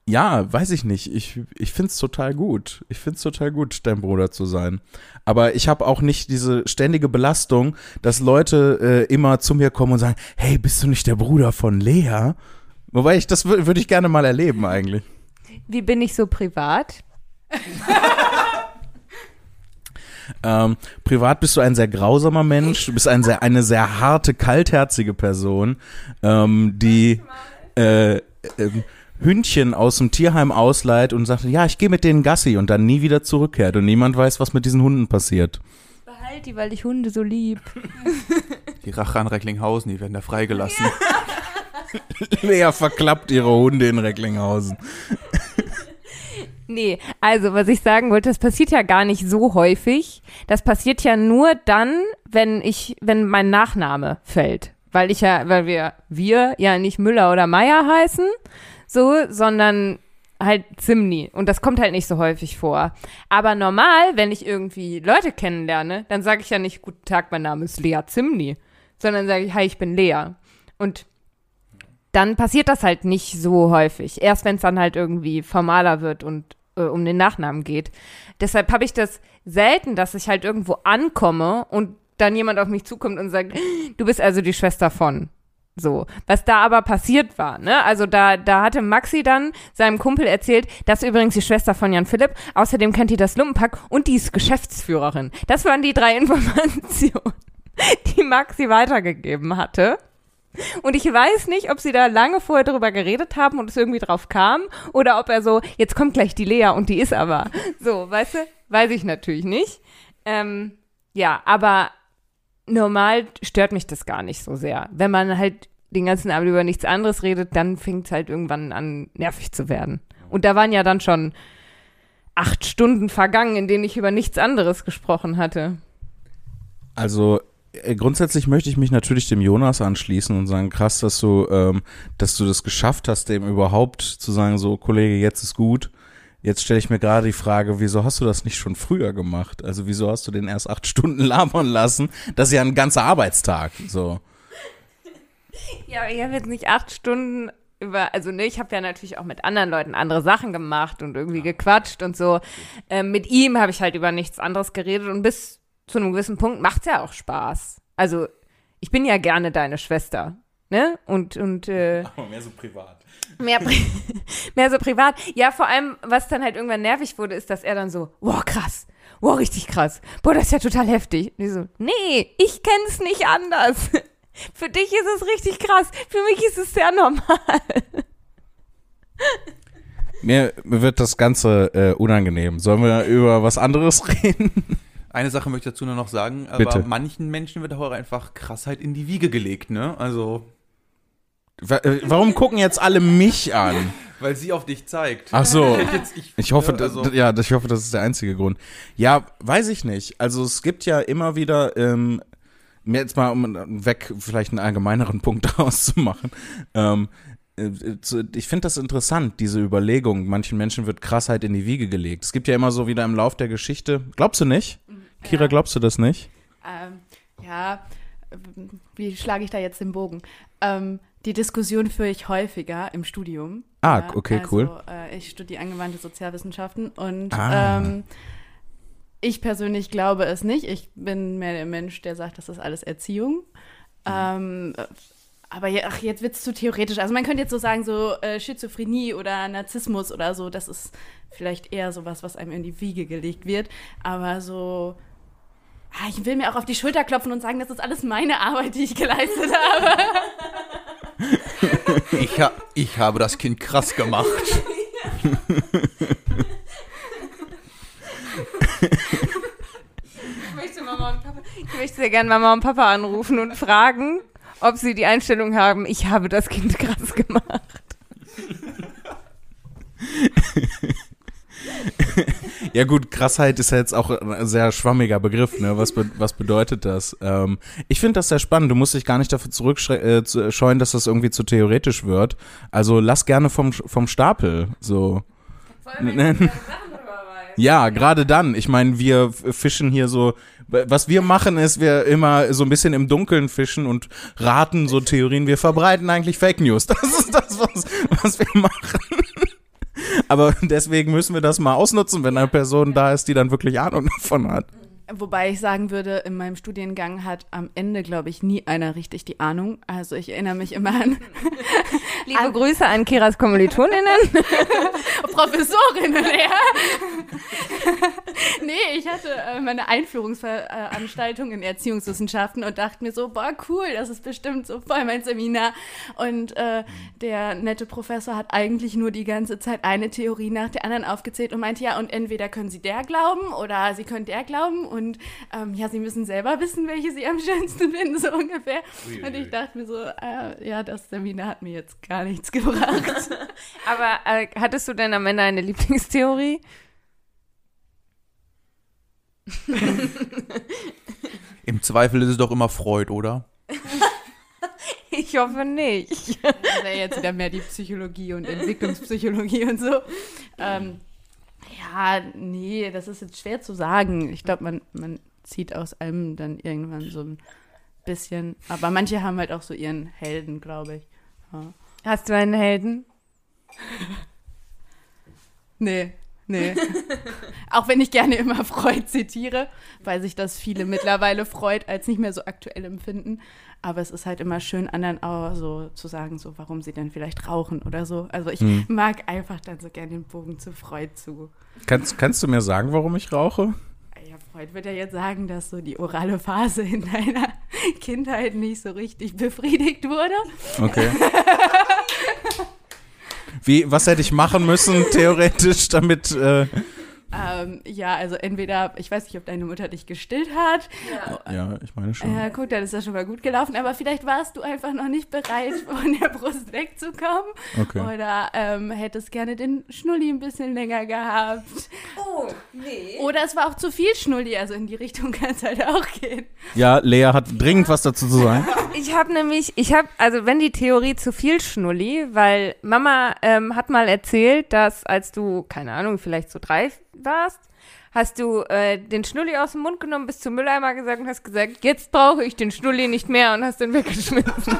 ja, weiß ich nicht, ich, ich finde es total gut. Ich finde es total gut, dein Bruder zu sein. Aber ich habe auch nicht diese ständige Belastung, dass Leute äh, immer zu mir kommen und sagen, hey, bist du nicht der Bruder von Lea? Wobei ich, das wür- würde ich gerne mal erleben eigentlich. Wie bin ich so privat? Ähm, privat bist du ein sehr grausamer Mensch. Du bist ein sehr, eine sehr harte, kaltherzige Person, ähm, die äh, ähm, Hündchen aus dem Tierheim ausleiht und sagt, ja, ich gehe mit denen Gassi und dann nie wieder zurückkehrt und niemand weiß, was mit diesen Hunden passiert. Behalt die, weil ich Hunde so lieb. Die Rache an Recklinghausen, die werden da freigelassen. Lea verklappt ihre Hunde in Recklinghausen. Nee, also was ich sagen wollte, das passiert ja gar nicht so häufig. Das passiert ja nur dann, wenn ich, wenn mein Nachname fällt. Weil ich ja, weil wir, wir ja nicht Müller oder Meier heißen, so, sondern halt Zimni. Und das kommt halt nicht so häufig vor. Aber normal, wenn ich irgendwie Leute kennenlerne, dann sage ich ja nicht, guten Tag, mein Name ist Lea Zimni, sondern sage ich, hi, ich bin Lea. Und dann passiert das halt nicht so häufig. Erst wenn es dann halt irgendwie formaler wird und äh, um den Nachnamen geht. Deshalb habe ich das selten, dass ich halt irgendwo ankomme und dann jemand auf mich zukommt und sagt, du bist also die Schwester von. So, was da aber passiert war, ne? Also da, da hatte Maxi dann seinem Kumpel erzählt, das ist übrigens die Schwester von Jan Philipp. Außerdem kennt die das Lumpenpack und die ist Geschäftsführerin. Das waren die drei Informationen, die Maxi weitergegeben hatte. Und ich weiß nicht, ob sie da lange vorher drüber geredet haben und es irgendwie drauf kam oder ob er so, jetzt kommt gleich die Lea und die ist aber. So, weißt du? Weiß ich natürlich nicht. Ähm, ja, aber normal stört mich das gar nicht so sehr. Wenn man halt den ganzen Abend über nichts anderes redet, dann fängt es halt irgendwann an, nervig zu werden. Und da waren ja dann schon acht Stunden vergangen, in denen ich über nichts anderes gesprochen hatte. Also äh, grundsätzlich möchte ich mich natürlich dem Jonas anschließen und sagen, krass, dass du, ähm, dass du das geschafft hast, dem überhaupt zu sagen, so Kollege, jetzt ist gut. Jetzt stelle ich mir gerade die Frage, wieso hast du das nicht schon früher gemacht? Also wieso hast du den erst acht Stunden labern lassen? Das ist ja ein ganzer Arbeitstag. So. Ja, aber ich habe jetzt nicht acht Stunden über, also ne, ich habe ja natürlich auch mit anderen Leuten andere Sachen gemacht und irgendwie gequatscht und so. Ähm, mit ihm habe ich halt über nichts anderes geredet und bis zu einem gewissen Punkt macht's ja auch Spaß. Also ich bin ja gerne deine Schwester, ne? Und und äh, Aber mehr so privat. mehr, pri mehr so privat. Ja, vor allem, was dann halt irgendwann nervig wurde, ist, dass er dann so, wow, krass, wow, richtig krass, boah, das ist ja total heftig. Und ich so, nee, ich kenn's nicht anders. Für dich ist es richtig krass, für mich ist es sehr normal. Mir, wird das Ganze äh, unangenehm. Sollen wir über was anderes reden? Eine Sache möchte ich dazu nur noch sagen, aber Bitte. manchen Menschen wird auch einfach Krassheit in die Wiege gelegt, ne? Also, Warum gucken jetzt alle mich an? weil sie auf dich zeigt. Ach so. Ich, hoffe, also, ja, ich hoffe, das ist der einzige Grund. Ja, weiß ich nicht. Also es gibt ja immer wieder, ähm, mir jetzt mal um weg vielleicht einen allgemeineren Punkt daraus zu machen. Ähm, äh, zu- ich finde das interessant, diese Überlegung. Manchen Menschen wird Krassheit in die Wiege gelegt. Es gibt ja immer so wieder im Lauf der Geschichte. Glaubst du nicht? Kira, glaubst du das nicht? Ähm, ja, ähm, wie schlage ich da jetzt den Bogen? Ähm, die Diskussion führe ich häufiger im Studium. Ah, okay, also, cool. Äh, ich studiere angewandte Sozialwissenschaften und Ah. ähm, ich persönlich glaube es nicht. Ich bin mehr der Mensch, der sagt, das ist alles Erziehung. Ähm, äh, aber je, ach, jetzt wird es zu theoretisch. Also man könnte jetzt so sagen, so äh, Schizophrenie oder Narzissmus oder so, das ist vielleicht eher sowas, was einem in die Wiege gelegt wird. Aber so, ah, ich will mir auch auf die Schulter klopfen und sagen, das ist alles meine Arbeit, die ich geleistet habe. ich, ha ich habe das Kind krass gemacht. Ich möchte, Mama und Papa, ich möchte sehr gerne Mama und Papa anrufen und fragen, ob sie die Einstellung haben, ich habe das Kind krass gemacht. Ja gut, Krassheit ist ja jetzt auch ein sehr schwammiger Begriff. Ne? Was, be was bedeutet das? Ähm, ich finde das sehr spannend. Du musst dich gar nicht dafür zurückscheuen, dass das irgendwie zu theoretisch wird. Also lass gerne vom, vom Stapel. So. Ne- Ja, gerade dann. Ich meine, wir fischen hier so. Was wir machen, ist, wir immer so ein bisschen im Dunkeln fischen und raten so Theorien. Wir verbreiten eigentlich Fake News. Das ist das, was, was wir machen. Aber deswegen müssen wir das mal ausnutzen, wenn eine Person da ist, die dann wirklich Ahnung davon hat. Wobei ich sagen würde, in meinem Studiengang hat am Ende, glaube ich, nie einer richtig die Ahnung. Also ich erinnere mich immer an Liebe Grüße an Kiras Kommilitoninnen. Professorinnen, ja. nee, ich hatte äh, meine Einführungsveranstaltung in Erziehungswissenschaften und dachte mir so, boah, cool, das ist bestimmt so voll mein Seminar. Und äh, der nette Professor hat eigentlich nur die ganze Zeit eine Theorie nach der anderen aufgezählt und meinte, ja, und entweder können Sie der glauben oder Sie können der glauben und ähm, ja, Sie müssen selber wissen, welche Sie am schönsten finden, so ungefähr. Und ich dachte mir so, äh, ja, das Seminar hat mir jetzt gar nichts gebracht. Aber äh, hattest du denn am Ende eine Lieblingstheorie? Im Zweifel ist es doch immer Freud, oder? Ich hoffe nicht. Das wäre jetzt wieder mehr die Psychologie und Entwicklungspsychologie und so. Ähm, ja, nee, das ist jetzt schwer zu sagen. Ich glaube, man, man zieht aus allem dann irgendwann so ein bisschen. Aber manche haben halt auch so ihren Helden, glaube ich. Ja. Hast du einen Helden? Nee, nee. auch wenn ich gerne immer Freud zitiere, weil sich das viele mittlerweile Freud als nicht mehr so aktuell empfinden. Aber es ist halt immer schön, anderen auch so zu sagen, so warum sie denn vielleicht rauchen oder so. Also ich Hm. mag einfach dann so gerne den Bogen zu Freud zu. Kannst, kannst du mir sagen, warum ich rauche? Ja, Freud wird ja jetzt sagen, dass so die orale Phase in deiner Kindheit nicht so richtig befriedigt wurde. Okay. Wie, was hätte ich machen müssen, theoretisch, damit. Äh, Ähm, ja, also entweder, ich weiß nicht, ob deine Mutter dich gestillt hat. Ja, ich meine schon. Äh, guck, dann ist das schon mal gut gelaufen. Aber vielleicht warst du einfach noch nicht bereit, von der Brust wegzukommen. Okay. Oder ähm, hättest gerne den Schnulli ein bisschen länger gehabt. Oh, nee. Oder es war auch zu viel Schnulli. Also in die Richtung kann es halt auch gehen. Ja, Lea hat dringend was dazu zu sagen. Ich habe nämlich, ich habe, also wenn die Theorie zu viel Schnulli, weil Mama ähm, hat mal erzählt, dass als du, keine Ahnung, vielleicht so drei warst, hast du äh, den Schnulli aus dem Mund genommen, bis zum Mülleimer gesagt und hast gesagt, jetzt brauche ich den Schnulli nicht mehr und hast den weggeschmissen.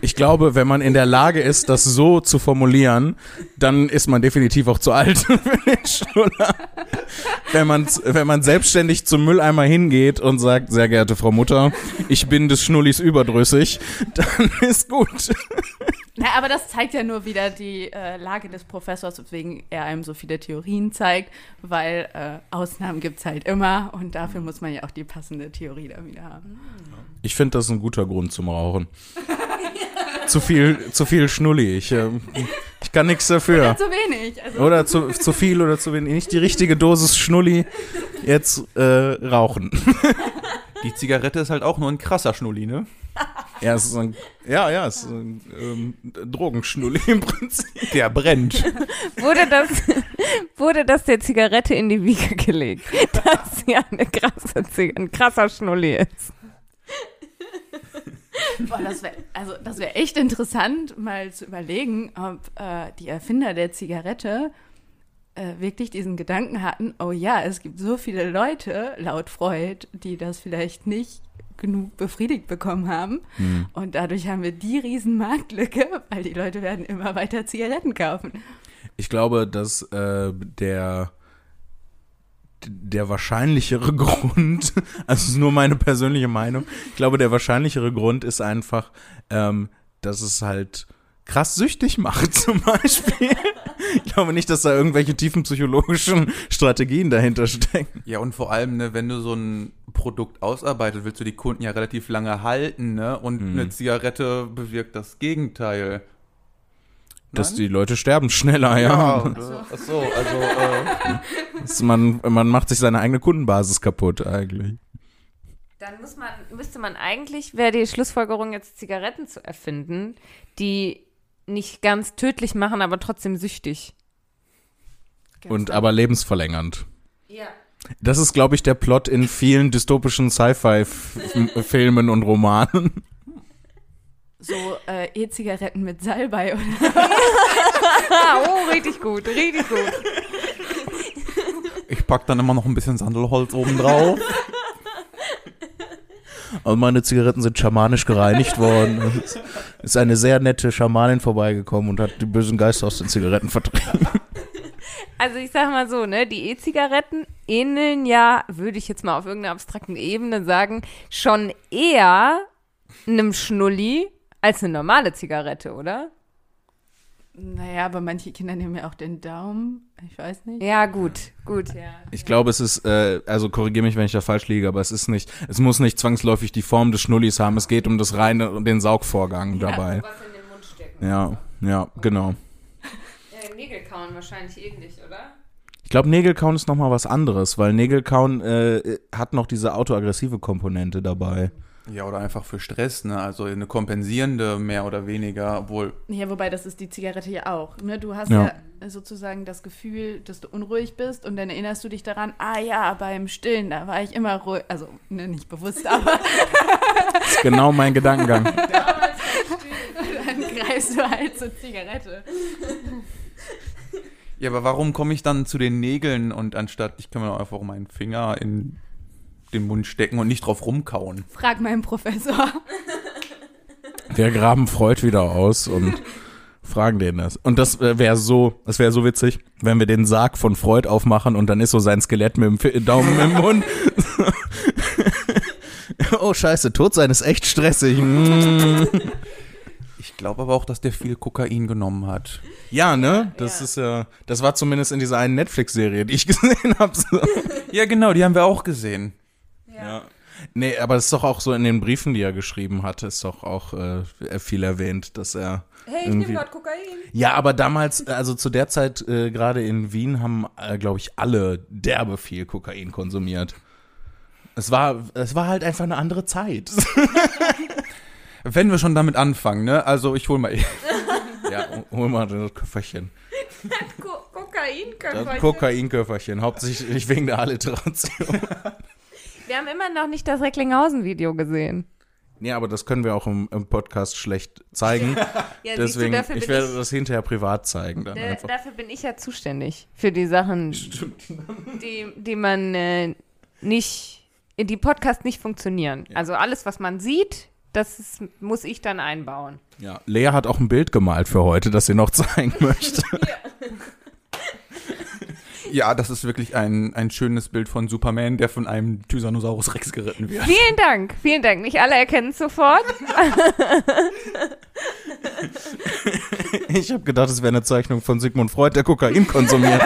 Ich glaube, wenn man in der Lage ist, das so zu formulieren, dann ist man definitiv auch zu alt für den Schnuller. Wenn man, wenn man selbstständig zum Mülleimer hingeht und sagt, sehr geehrte Frau Mutter, ich bin des Schnullis überdrüssig, dann ist gut. Na, aber das zeigt ja nur wieder die äh, Lage des Professors, weswegen er einem so viele Theorien zeigt, weil äh, Ausnahmen gibt es halt immer und dafür muss man ja auch die passende Theorie dann wieder haben. Ich finde das ein guter Grund zum Rauchen. zu viel, zu viel Schnulli. Ich, äh, ich kann nichts dafür. Zu wenig. Also, Oder zu, zu viel oder zu wenig. Nicht die richtige Dosis Schnulli. Jetzt äh, rauchen. Die Zigarette ist halt auch nur ein krasser Schnulli, ne? Ja, es ist ein, ja, ja, es ist ein ähm, Drogenschnulli im Prinzip. Der brennt. wurde das, wurde das der Zigarette in die Wiege gelegt, dass sie eine krasse, Zig- ein krasser Schnulli ist. boah, das wäre also, das wär echt interessant, mal zu überlegen, ob äh, die Erfinder der Zigarette äh, wirklich diesen Gedanken hatten, oh ja, es gibt so viele Leute, laut Freud, die das vielleicht nicht genug befriedigt bekommen haben. Und dadurch haben wir die riesen Marktlücke, weil die Leute werden immer weiter Zigaretten kaufen. Ich glaube, dass äh, der der wahrscheinlichere Grund, also es ist nur meine persönliche Meinung, ich glaube, der wahrscheinlichere Grund ist einfach, ähm, dass es halt krass süchtig macht, zum Beispiel. Ich glaube nicht, dass da irgendwelche tiefen psychologischen Strategien dahinter stecken. Ja, und vor allem, ne, wenn du so ein Produkt ausarbeitet, willst du die Kunden ja relativ lange halten, ne? Und eine Zigarette bewirkt das Gegenteil. Dass Nein? die Leute sterben schneller, ja. und, äh, ach so, also äh, man, man macht sich seine eigene Kundenbasis kaputt eigentlich. Dann muss man, müsste man eigentlich, wäre die Schlussfolgerung jetzt Zigaretten zu erfinden, die nicht ganz tödlich machen, aber trotzdem süchtig. Und aber lebensverlängernd. Ja. Das ist, glaube ich, der Plot in vielen dystopischen Sci-Fi-Filmen und Romanen. So äh, E-Zigaretten mit Salbei oder oh, richtig gut, richtig gut. ich pack dann immer noch ein bisschen Sandelholz oben drauf. Also meine Zigaretten sind schamanisch gereinigt worden. Es ist- ist eine sehr nette Schamanin vorbeigekommen und hat die bösen Geister aus den Zigaretten vertrieben. Also ich sag mal so, ne, die E-Zigaretten ähneln ja, würde ich jetzt mal auf irgendeiner abstrakten Ebene sagen, schon eher einem Schnulli als eine normale Zigarette, oder? Naja, aber manche Kinder nehmen ja auch den Daumen. Ich weiß nicht. Ja, gut, gut, ja. Ich glaube, es ist, äh, also korrigiere mich, wenn ich da falsch liege, aber es ist nicht, es muss nicht zwangsläufig die Form des Schnullis haben. Es geht um das reine, um den Saugvorgang dabei. Was in den Mund stecken. Ja, ja, genau. Ja, Nägel kauen wahrscheinlich ähnlich, oder? Ich glaube, Nägelkauen ist nochmal was anderes, weil Nägelkauen äh, hat noch diese autoaggressive Komponente dabei. Ja, oder einfach für Stress, ne? Also eine kompensierende mehr oder weniger, obwohl Ja, wobei das ist die Zigarette ja auch. Ne? Du hast Ja. ja. sozusagen das Gefühl, dass du unruhig bist und dann erinnerst du dich daran, ah ja, beim Stillen, da war ich immer ruhig. Also ne, nicht bewusst, aber Das ist genau mein Gedankengang. dann greifst du halt zur Zigarette. Ja, aber warum komme ich dann zu den Nägeln und anstatt, ich kann mir einfach meinen Finger in den Mund stecken und nicht drauf rumkauen? Frag meinen Professor. Wir graben Freud wieder aus und fragen den das. Und das äh, wäre so, das wäre so witzig, wenn wir den Sarg von Freud aufmachen und dann ist so sein Skelett mit dem Daumen im Mund. oh scheiße, tot sein ist echt stressig. Mm. Ich glaube aber auch, dass der viel Kokain genommen hat. Ja, ne? Das ist ja, das war zumindest in dieser einen Netflix-Serie, die ich gesehen habe. So. Ja, genau, die haben wir auch gesehen. Ja. Nee, aber es ist doch auch so in den Briefen, die er geschrieben hat, ist doch auch äh, viel erwähnt, dass er. Hey, ich nehme gerade Kokain. Ja, aber damals, also zu der Zeit, äh, gerade in Wien, haben, äh, glaube ich, alle derbe viel Kokain konsumiert. Es war, es war halt einfach eine andere Zeit. Wenn wir schon damit anfangen, ne? Also ich hol mal. ja, hol mal das Köfferchen. Ko Kokainköfferchen. Kokainköfferchen, hauptsächlich wegen der Alliteration. Wir haben immer noch nicht das Recklinghausen-Video gesehen. Nee, aber das können wir auch im, im Podcast schlecht zeigen. Ja, Deswegen, du, ich werde das hinterher privat zeigen. Dann Da, dafür bin ich ja zuständig. Für die Sachen, die, die man äh, nicht, in die Podcast nicht funktionieren. Also alles, was man sieht, das ist, muss ich dann einbauen. Ja, Lea hat auch ein Bild gemalt für heute, das sie noch zeigen möchte. Ja, das ist wirklich ein, ein schönes Bild von Superman, der von einem Tyrannosaurus Rex geritten wird. Vielen Dank, vielen Dank. Nicht alle erkennen es sofort. Ich habe gedacht, es wäre eine Zeichnung von Sigmund Freud, der Kokain konsumiert.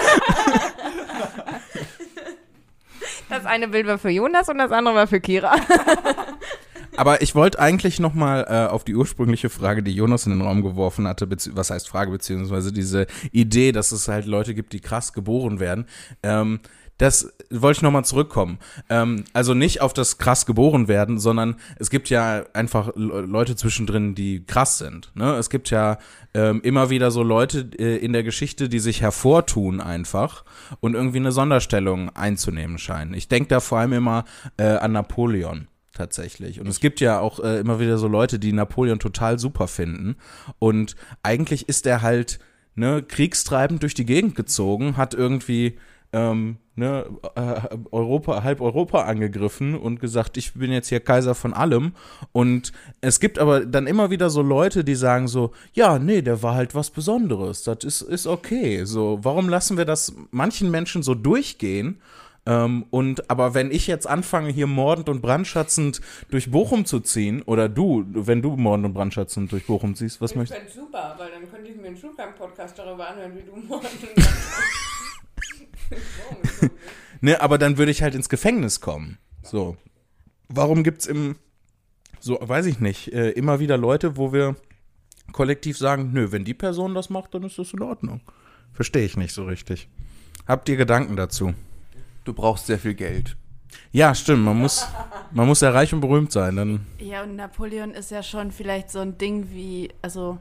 Das eine Bild war für Jonas und das andere war für Kira. Aber ich wollte eigentlich noch mal äh, auf die ursprüngliche Frage, die Jonas in den Raum geworfen hatte, was heißt Frage, beziehungsweise diese Idee, dass es halt Leute gibt, die krass geboren werden. Ähm, das wollte ich noch mal zurückkommen. Ähm, also nicht auf das krass geboren werden, sondern es gibt ja einfach Le- Leute zwischendrin, die krass sind. Ne? Es gibt ja ähm, immer wieder so Leute äh, in der Geschichte, die sich hervortun einfach und irgendwie eine Sonderstellung einzunehmen scheinen. Ich denke da vor allem immer äh, an Napoleon tatsächlich. Und es gibt ja auch äh, immer wieder so Leute, die Napoleon total super finden. Und eigentlich ist er halt ne, kriegstreibend durch die Gegend gezogen, hat irgendwie ähm, ne, äh, Europa, halb Europa angegriffen und gesagt, ich bin jetzt hier Kaiser von allem. Und es gibt aber dann immer wieder so Leute, die sagen so, ja, nee, der war halt was Besonderes. Das ist, ist okay. So, warum lassen wir das manchen Menschen so durchgehen? Ähm, und aber wenn ich jetzt anfange, hier mordend und brandschatzend durch Bochum zu ziehen, oder du, wenn du mordend und brandschatzend durch Bochum ziehst, was möchtest fände super, weil dann könnte ich mir einen Schulgang-Podcast darüber anhören, wie du morgen. Ne, aber dann würde ich halt ins Gefängnis kommen. So. Warum gibt's im, so, weiß ich nicht, äh, immer wieder Leute, wo wir kollektiv sagen, nö, wenn die Person das macht, dann ist das in Ordnung. Verstehe ich nicht so richtig. Habt ihr Gedanken dazu? Du brauchst sehr viel Geld. Ja, stimmt, man muss, man muss ja reich und berühmt sein, dann. Ja, und Napoleon ist ja schon vielleicht so ein Ding wie, also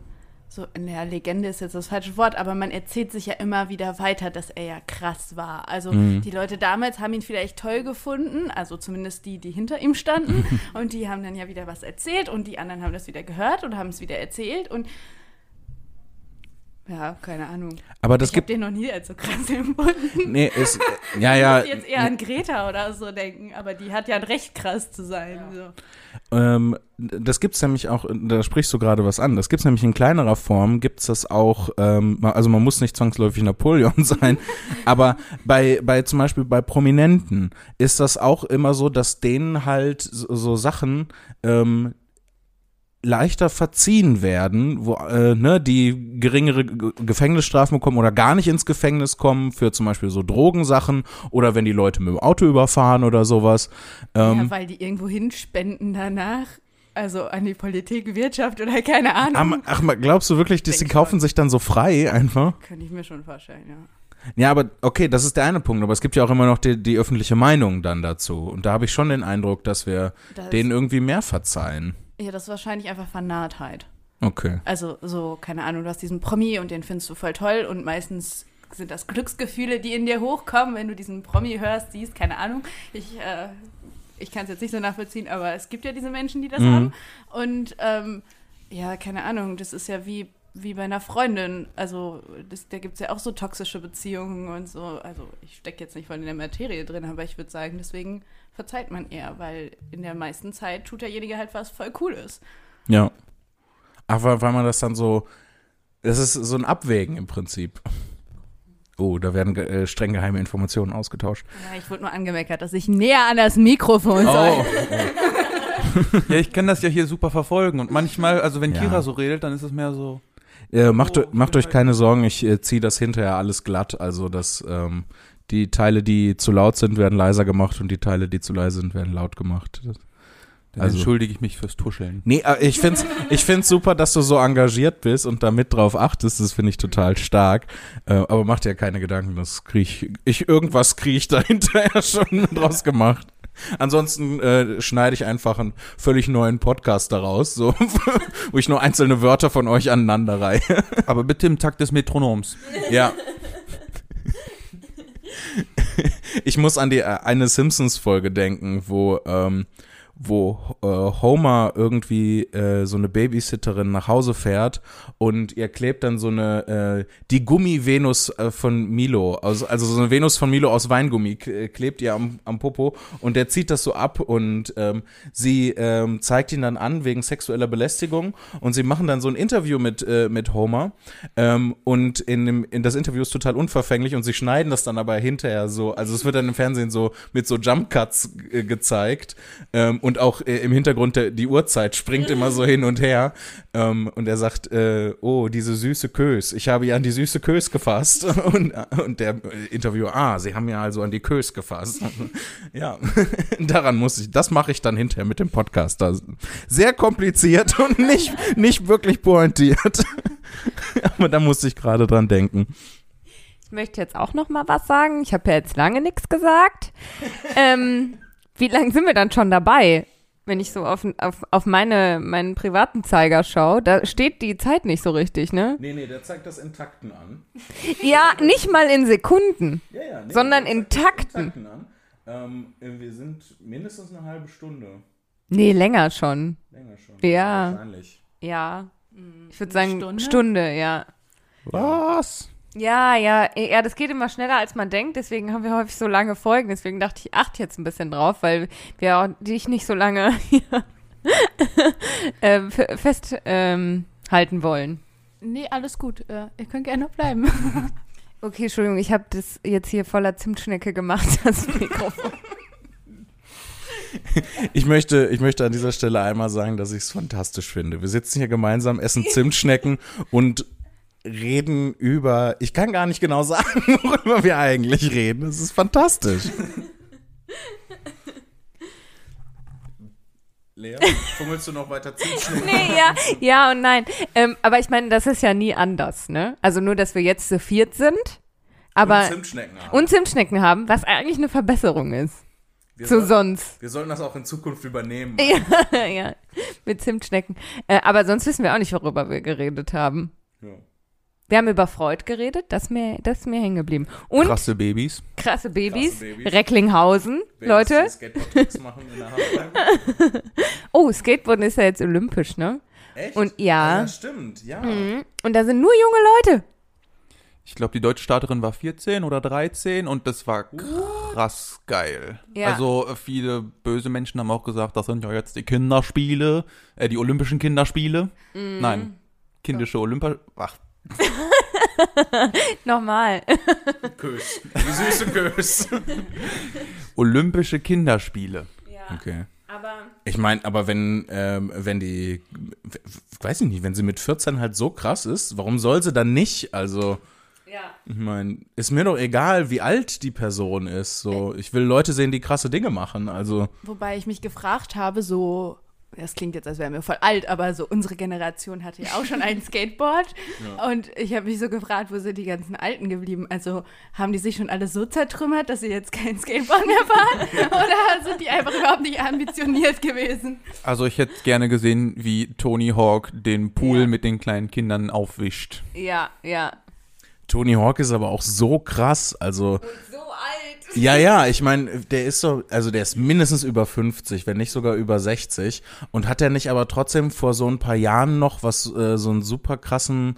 so in der Legende ist jetzt das falsche Wort, aber man erzählt sich ja immer wieder weiter, dass er ja krass war. Also Mhm. die Leute damals haben ihn vielleicht toll gefunden, also zumindest die, die hinter ihm standen. und die haben dann ja wieder was erzählt und die anderen haben das wieder gehört und haben es wieder erzählt und ja, keine Ahnung. Aber das ich gibt, den noch nie als so krass empfunden. nee, ist, ja, Ich ja, muss jetzt eher an Greta oder so denken, aber die hat ja ein Recht krass zu sein. So. Ähm, das gibt's nämlich auch, da sprichst du gerade was an, das gibt's nämlich in kleinerer Form, gibt's das auch, ähm, also man muss nicht zwangsläufig Napoleon sein, aber bei, bei zum Beispiel bei Prominenten ist das auch immer so, dass denen halt so, so Sachen ähm, leichter verziehen werden, wo, äh, ne, die geringere G Gefängnisstrafen bekommen oder gar nicht ins Gefängnis kommen für zum Beispiel so Drogensachen oder wenn die Leute mit dem Auto überfahren oder sowas. Ähm, ja, weil die irgendwo hinspenden danach. Also an die Politik, Wirtschaft oder keine Ahnung. Ach, glaubst du wirklich, dass die kaufen sich dann so frei einfach? Könnte ich mir schon vorstellen, ja. Ja, aber okay, das ist der eine Punkt, aber es gibt ja auch immer noch die, die öffentliche Meinung dann dazu. Und da habe ich schon den Eindruck, dass wir Das, denen irgendwie mehr verzeihen. Ja, das ist wahrscheinlich einfach Vernahtheit. Okay. Also so, keine Ahnung, du hast diesen Promi und den findest du voll toll und meistens sind das Glücksgefühle, die in dir hochkommen, wenn du diesen Promi hörst, siehst, keine Ahnung. Ich, äh, ich kann es jetzt nicht so nachvollziehen, aber es gibt ja diese Menschen, die das Mhm. haben. Und ähm, ja, keine Ahnung, das ist ja wie, wie bei einer Freundin. Also das, da gibt es ja auch so toxische Beziehungen und so. Also ich stecke jetzt nicht voll in der Materie drin, aber ich würde sagen, deswegen verzeiht man eher, weil in der meisten Zeit tut derjenige halt was voll Cooles. Ja. Aber weil man das dann so, das ist so ein Abwägen im Prinzip. Oh, da werden äh, streng geheime Informationen ausgetauscht. Ja, ich wurde nur angemeckert, dass ich näher an das Mikrofon. Oh, Ja, ich kann das ja hier super verfolgen. Und manchmal, also wenn Ja. Kira so redet, dann ist es mehr so. Äh, macht, Oh, macht euch keine Sorgen, ich äh, ziehe das hinterher alles glatt. Also das, ähm, die Teile, die zu laut sind, werden leiser gemacht und die Teile, die zu leise sind, werden laut gemacht. Das- Dann Also- entschuldige ich mich fürs Tuscheln. Nee, äh, ich find's, ich find's super, dass du so engagiert bist und da mit drauf achtest. Das finde ich total stark. Äh, aber mach dir keine Gedanken, das krieg ich, ich irgendwas krieg ich da hinterher schon draus gemacht. Ansonsten äh, schneide ich einfach einen völlig neuen Podcast daraus, so, wo ich nur einzelne Wörter von euch aneinanderreihe. Aber bitte im Takt des Metronoms. Ja. Ich muss an die äh, eine Simpsons-Folge denken, wo, ähm, wo äh, Homer irgendwie äh, so eine Babysitterin nach Hause fährt und ihr klebt dann so eine, äh, die Gummi-Venus äh, von Milo, aus, also so eine Venus von Milo aus Weingummi, äh, klebt ihr am, am Popo und der zieht das so ab und ähm, sie ähm, zeigt ihn dann an wegen sexueller Belästigung und sie machen dann so ein Interview mit, äh, mit Homer ähm, und in, dem, in das Interview ist total unverfänglich und sie schneiden das dann aber hinterher so, also es wird dann im Fernsehen so mit so Jump Cuts gezeigt ähm, und auch äh, im Hintergrund der, die Uhrzeit springt immer so hin und her ähm, und er sagt, äh, oh, diese süße Kös, ich habe ja an die süße Kös gefasst und, und der äh, Interviewer, ah, sie haben ja also an die Kös gefasst. ja, daran muss ich, das mache ich dann hinterher mit dem Podcast. Sehr kompliziert und nicht, nicht wirklich pointiert. Aber da musste ich gerade dran denken. Ich möchte jetzt auch noch mal was sagen. Ich habe ja jetzt lange nichts gesagt. ähm, wie lange sind wir dann schon dabei? Wenn ich so auf, auf, auf meine, meinen privaten Zeiger schaue, da steht die Zeit nicht so richtig, ne? Nee, nee, der zeigt das in Takten an. Ja, nicht mal in Sekunden. Ja, ja, nee, Sondern der in zeigt das Takten. an. Ähm, wir sind mindestens eine halbe Stunde. Nee, länger schon. Länger schon. Ja. Wahrscheinlich. Ja. Ich würde Eine sagen, Stunde? Stunde? ja. Was? Ja, ja, ja, das geht immer schneller, als man denkt. Deswegen haben wir häufig so lange Folgen. Deswegen dachte ich, achte jetzt ein bisschen drauf, weil wir auch dich nicht so lange hier ähm, f- fest ähm, halten wollen. Nee, alles gut. Äh, ihr könnt gerne noch bleiben. Okay, Entschuldigung, ich habe das jetzt hier voller Zimtschnecke gemacht, das Mikrofon. Ich möchte, ich möchte an dieser Stelle einmal sagen, dass ich es fantastisch finde. Wir sitzen hier gemeinsam, essen Zimtschnecken und reden über, ich kann gar nicht genau sagen, worüber wir eigentlich reden. Es ist fantastisch. Lea, fummelst du noch weiter Zimtschnecken? Nee, ja, ja und nein. Ähm, aber ich meine, das ist ja nie anders, ne? Also nur, dass wir jetzt zu viert sind, aber Und Zimtschnecken haben. und Zimtschnecken haben, was eigentlich eine Verbesserung ist. wir, Zu soll, sonst. wir sollen das auch in Zukunft übernehmen. Ja, ja, mit Zimtschnecken. Äh, aber sonst wissen wir auch nicht, worüber wir geredet haben. Wir haben über Freud geredet, das ist mir, das ist mir hängen geblieben. Und Krasse Babys. krasse Babys, Krasse Babys. Recklinghausen, Leute. Skateboard-Tricks machen in der Halfpipe. Oh, Skateboarden ist ja jetzt olympisch, ne? Echt? Und ja. ja stimmt, ja. Mhm. Und da sind nur junge Leute. Ich glaube, die deutsche Starterin war 14 oder 13 und das war krass geil. Ja. Also äh, viele böse Menschen haben auch gesagt, das sind ja jetzt die Kinderspiele, äh, die Olympischen Kinderspiele. Mhm. Nein, kindische Olympa... Ach, Nochmal. Kös. Die süße Kös. Olympische Kinderspiele. Okay. Aber Ich meine, aber wenn, ähm, wenn die, weiß ich nicht, wenn sie mit 14 halt so krass ist, warum soll sie dann nicht? Also, ja. ich meine, ist mir doch egal, wie alt die Person ist. So, ich will Leute sehen, die krasse Dinge machen. Also, Wobei ich mich gefragt habe, so, das klingt jetzt, als wären wir voll alt, aber so unsere Generation hatte ja auch schon ein Skateboard. Und ich habe mich so gefragt, wo sind die ganzen Alten geblieben? Also haben die sich schon alle so zertrümmert, dass sie jetzt kein Skateboard mehr fahren? Oder sind die einfach überhaupt nicht ambitioniert gewesen? Also ich hätte gerne gesehen, wie Tony Hawk den Pool Ja. mit den kleinen Kindern aufwischt. Ja, ja. Tony Hawk ist aber auch so krass. Also. Ja, ja, ich meine, der ist so, also der ist mindestens über 50, wenn nicht sogar über 60. Und hat er nicht aber trotzdem vor so ein paar Jahren noch was, äh, so einen super krassen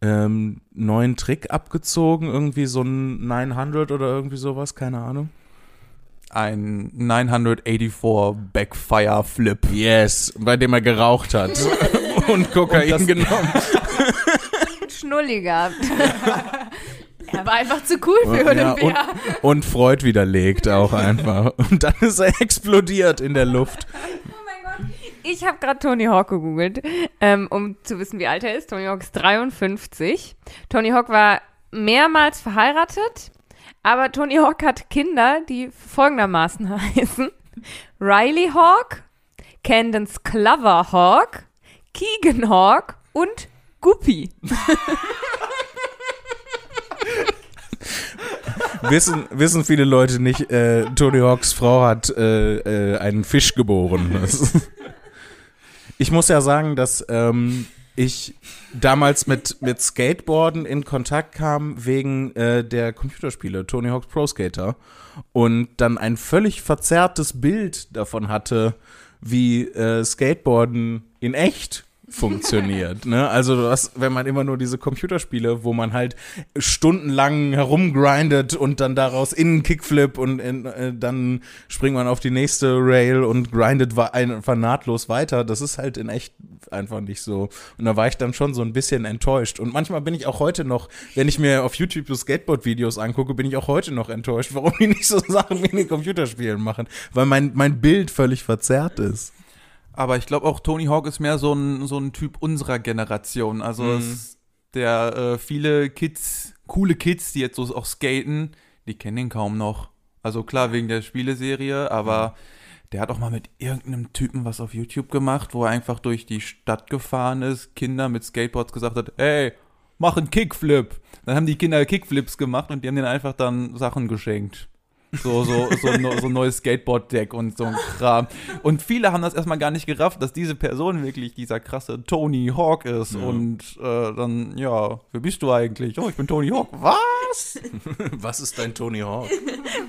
ähm, neuen Trick abgezogen? Irgendwie so ein 900 oder irgendwie sowas? Keine Ahnung. Ein 984 Backfire Flip. Yes, bei dem er geraucht hat und Kokain genommen. Schnulli gehabt. Er war einfach zu cool für Ja, Olympia. und, und Freud widerlegt auch einfach. Und dann ist er explodiert in der Luft. Oh mein Gott. Ich habe gerade Tony Hawk gegoogelt, ähm, um zu wissen, wie alt er ist. Tony Hawk ist 53. Tony Hawk war mehrmals verheiratet, Aber Tony Hawk hat Kinder, die folgendermaßen heißen. Riley Hawk, Candence Clover Hawk, Keegan Hawk und Guppy. wissen, wissen viele Leute nicht, äh, Tony Hawks Frau hat äh, äh, einen Fisch geboren. Ich muss ja sagen, dass ähm, ich damals mit, mit Skateboarden in Kontakt kam wegen äh, der Computerspiele Tony Hawk's Pro Skater und dann ein völlig verzerrtes Bild davon hatte, wie äh, Skateboarden in echt funktioniert. ne? Also du hast, wenn man immer nur diese Computerspiele, wo man halt stundenlang herumgrindet und dann daraus in Kickflip und in, äh, dann springt man auf die nächste Rail und grindet einfach nahtlos weiter. Das ist halt in echt einfach nicht so. Und da war ich dann schon so ein bisschen enttäuscht. Und manchmal bin ich auch heute noch, wenn ich mir auf YouTube Skateboard-Videos angucke, bin ich auch heute noch enttäuscht, warum die nicht so Sachen wie in den Computerspielen machen. Weil mein, mein Bild völlig verzerrt ist. Aber ich glaube auch Tony Hawk ist mehr so ein, so ein Typ unserer Generation. Also Mhm. der äh, viele Kids, coole Kids, die jetzt so auch skaten, die kennen ihn kaum noch. Also klar wegen der Spieleserie, aber der hat auch mal mit irgendeinem Typen was auf YouTube gemacht, wo er einfach durch die Stadt gefahren ist, Kinder mit Skateboards gesagt hat, ey, mach einen Kickflip. Dann haben die Kinder Kickflips gemacht und die haben denen einfach dann Sachen geschenkt. So, so, so, ein so ein neues Skateboard-Deck und so ein Kram. Und viele haben das erstmal gar nicht gerafft, dass diese Person wirklich dieser krasse Tony Hawk ist. Ja. Und äh, dann, ja, wer bist du eigentlich? Oh, ich bin Tony Hawk. Was? Was ist dein Tony Hawk?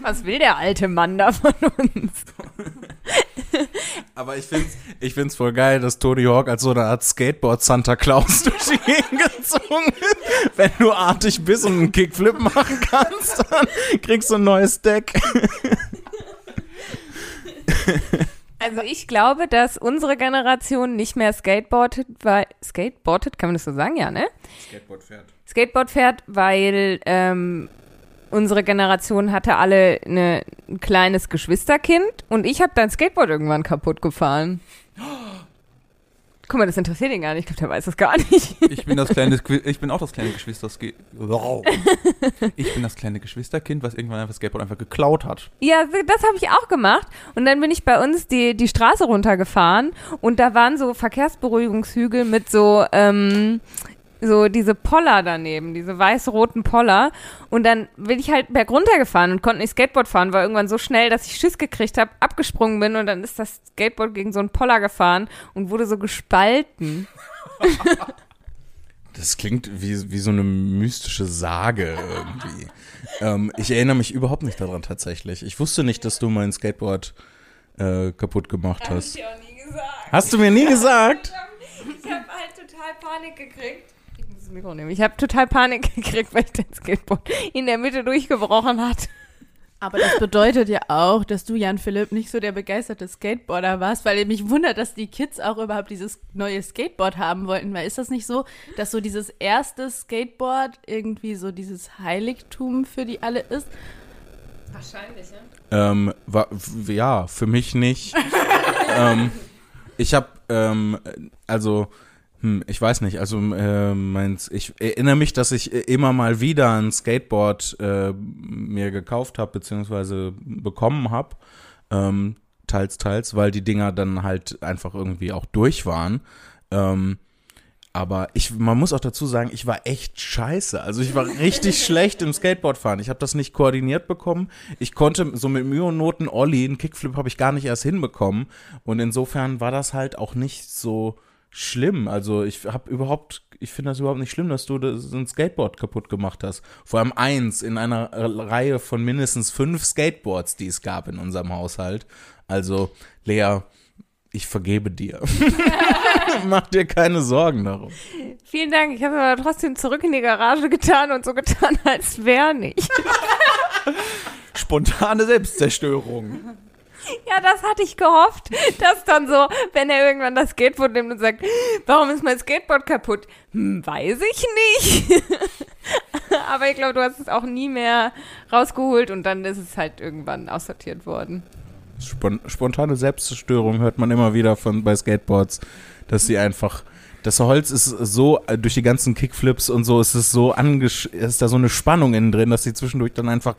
Was will der alte Mann da von uns? Aber ich find's, ich find's voll geil, dass Tony Hawk als so eine Art Skateboard Santa Claus durch die Gegend gezogen ist. Wenn du artig bist und einen Kickflip machen kannst, dann kriegst du ein neues Deck. Also ich glaube, dass unsere Generation nicht mehr skateboardet, weil skateboardet, kann man das so sagen, ja, ne? Skateboard fährt. Skateboard fährt, weil ähm, unsere Generation hatte alle eine, ein kleines Geschwisterkind und ich habe dein Skateboard irgendwann kaputt gefahren. Guck mal, das interessiert ihn gar nicht. Ich glaube, der weiß das gar nicht. Ich bin das kleine, ich bin auch das kleine Geschwisterskind. Wow. Ich bin das kleine Geschwisterkind, was irgendwann einfach das Skateboard einfach geklaut hat. Ja, das habe ich auch gemacht. Und dann bin ich bei uns die, die Straße runtergefahren und da waren so Verkehrsberuhigungshügel mit so, ähm, so diese Poller daneben, diese weiß-roten Poller. Und dann bin ich halt berg runtergefahren und konnte nicht Skateboard fahren, war irgendwann so schnell, dass ich Schiss gekriegt habe, abgesprungen bin und dann ist das Skateboard gegen so einen Poller gefahren und wurde so gespalten. Das klingt wie, wie so eine mystische Sage irgendwie. ähm, ich erinnere mich überhaupt nicht daran tatsächlich. Ich wusste nicht, dass du mein Skateboard äh, kaputt gemacht hast. ich auch nie gesagt. Hast du mir nie gesagt? Ich habe halt total Panik gekriegt. Das Mikro nehmen. Ich habe total Panik gekriegt, weil ich das Skateboard in der Mitte durchgebrochen hat. Aber das bedeutet ja auch, dass du, Jan Philipp, nicht so der begeisterte Skateboarder warst, weil mich wundert, dass die Kids auch überhaupt dieses neue Skateboard haben wollten. Weil ist das nicht so, dass so dieses erste Skateboard irgendwie so dieses Heiligtum für die alle ist? Wahrscheinlich, ja. Ähm, wa- f- ja, für mich nicht. ähm, ich habe, ähm, also, hm, ich weiß nicht, also äh, meins, ich erinnere mich, dass ich äh, immer mal wieder ein Skateboard äh, mir gekauft habe, beziehungsweise bekommen habe. Ähm, teils, teils, weil die Dinger dann halt einfach irgendwie auch durch waren. Ähm, aber ich, man muss auch dazu sagen, ich war echt scheiße. Also ich war richtig schlecht im Skateboardfahren. Ich habe das nicht koordiniert bekommen. Ich konnte so mit Mühe und Noten Olli, einen Kickflip habe ich gar nicht erst hinbekommen. Und insofern war das halt auch nicht so schlimm. Also ich habe überhaupt, ich finde das überhaupt nicht schlimm, dass du das, ein Skateboard kaputt gemacht hast. Vor allem eins in einer Reihe von mindestens fünf Skateboards, die es gab in unserem Haushalt. Also Lea, ich vergebe dir. Mach dir keine Sorgen darum. Vielen Dank. Ich habe aber trotzdem zurück in die Garage getan und so getan, als wäre nicht. Spontane Selbstzerstörung. Ja, das hatte ich gehofft, dass dann so, wenn er irgendwann das Skateboard nimmt und sagt, warum ist mein Skateboard kaputt? Hm, weiß ich nicht. aber ich glaube, du hast es auch nie mehr rausgeholt und dann ist es halt irgendwann aussortiert worden. Spon spontane Selbstzerstörung hört man immer wieder von bei Skateboards, dass sie einfach Das Holz ist so, äh, durch die ganzen Kickflips und so, ist es so angesch ist da so eine Spannung innen drin, dass die zwischendurch dann einfach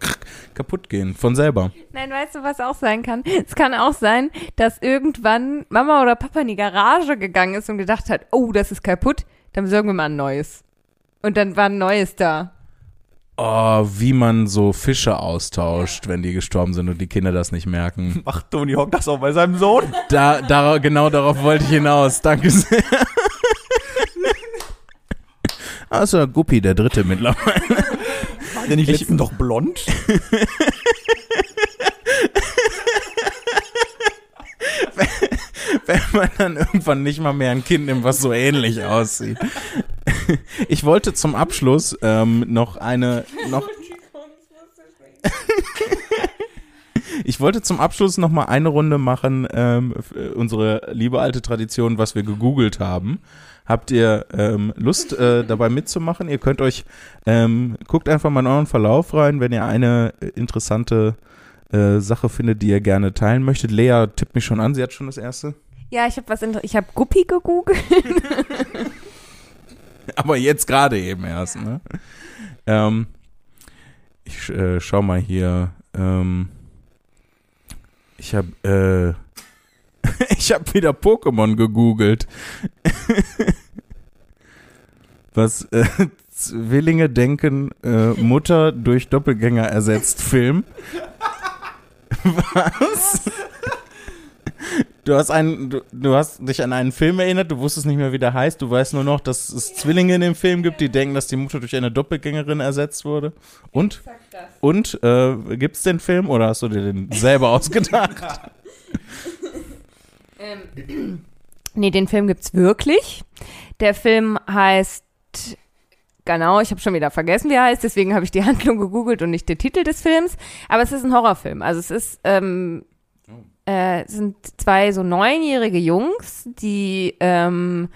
kaputt gehen. Von selber. Nein, weißt du, was auch sein kann? Es kann auch sein, dass irgendwann Mama oder Papa in die Garage gegangen ist und gedacht hat, oh, das ist kaputt, dann besorgen wir mal ein neues. Und dann war ein neues da. Oh, wie man so Fische austauscht, wenn die gestorben sind und die Kinder das nicht merken. Macht Tony Hawk das auch bei seinem Sohn? Da, da, genau darauf wollte ich hinaus. Danke sehr. Also Guppi, der dritte mittlerweile. War der nicht Ich- letztens doch blond? wenn man dann irgendwann nicht mal mehr ein Kind nimmt, was so ähnlich aussieht. Ich wollte zum Abschluss ähm, noch eine noch Ich wollte zum Abschluss noch mal eine Runde machen, ähm, für unsere liebe alte Tradition, was wir gegoogelt haben. Habt ihr ähm, Lust äh, dabei mitzumachen? Ihr könnt euch ähm, guckt einfach mal in euren Verlauf rein, wenn ihr eine äh, interessante äh, Sache findet, die ihr gerne teilen möchtet. Lea tippt mich schon an, sie hat schon das erste. Ja, ich habe was inter ich habe Guppi gegoogelt. Aber jetzt gerade eben erst, ne? Ähm, ich äh, schau mal hier. Ähm, ich habe äh, ich habe wieder Pokémon gegoogelt. Was äh, Zwillinge denken, äh, Mutter durch Doppelgänger ersetzt Film. Was? Du hast, einen, du, du hast dich an einen Film erinnert, du wusstest nicht mehr, wie der heißt. Du weißt nur noch, dass es Zwillinge in dem Film gibt, die denken, dass die Mutter durch eine Doppelgängerin ersetzt wurde. Und? Und? Äh, gibt's den Film oder hast du dir den selber ausgedacht? Ähm, nee, den Film gibt's wirklich. Der Film heißt Genau, ich habe schon wieder vergessen, wie er heißt, deswegen habe ich die Handlung gegoogelt und nicht den Titel des Films. Aber es ist ein Horrorfilm. Also es ist, ähm, äh, es sind zwei so neunjährige Jungs, die ähm,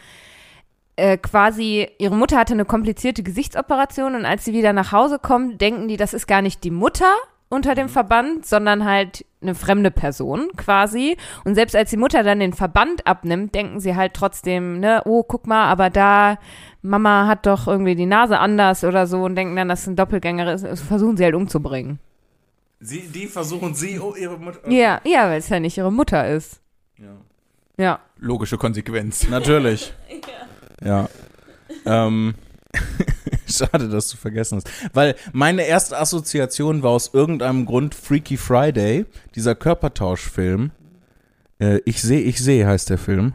äh, quasi, ihre Mutter hatte eine komplizierte Gesichtsoperation und als sie wieder nach Hause kommen, denken die, das ist gar nicht die Mutter unter dem Verband, sondern halt eine fremde Person quasi. Und selbst als die Mutter dann den Verband abnimmt, denken sie halt trotzdem, ne, oh, guck mal, aber da, Mama hat doch irgendwie die Nase anders oder so und denken dann, dass es ein Doppelgänger ist, versuchen sie halt umzubringen. Sie, die versuchen sie, oh, ihre Mutter. Ja, ja, weil es ja nicht ihre Mutter ist. Ja. Ja. Logische Konsequenz. Natürlich. Ja. Ähm, schade, dass du vergessen hast. Weil meine erste Assoziation war aus irgendeinem Grund Freaky Friday, dieser Körpertauschfilm. Äh, ich sehe, ich sehe heißt der Film.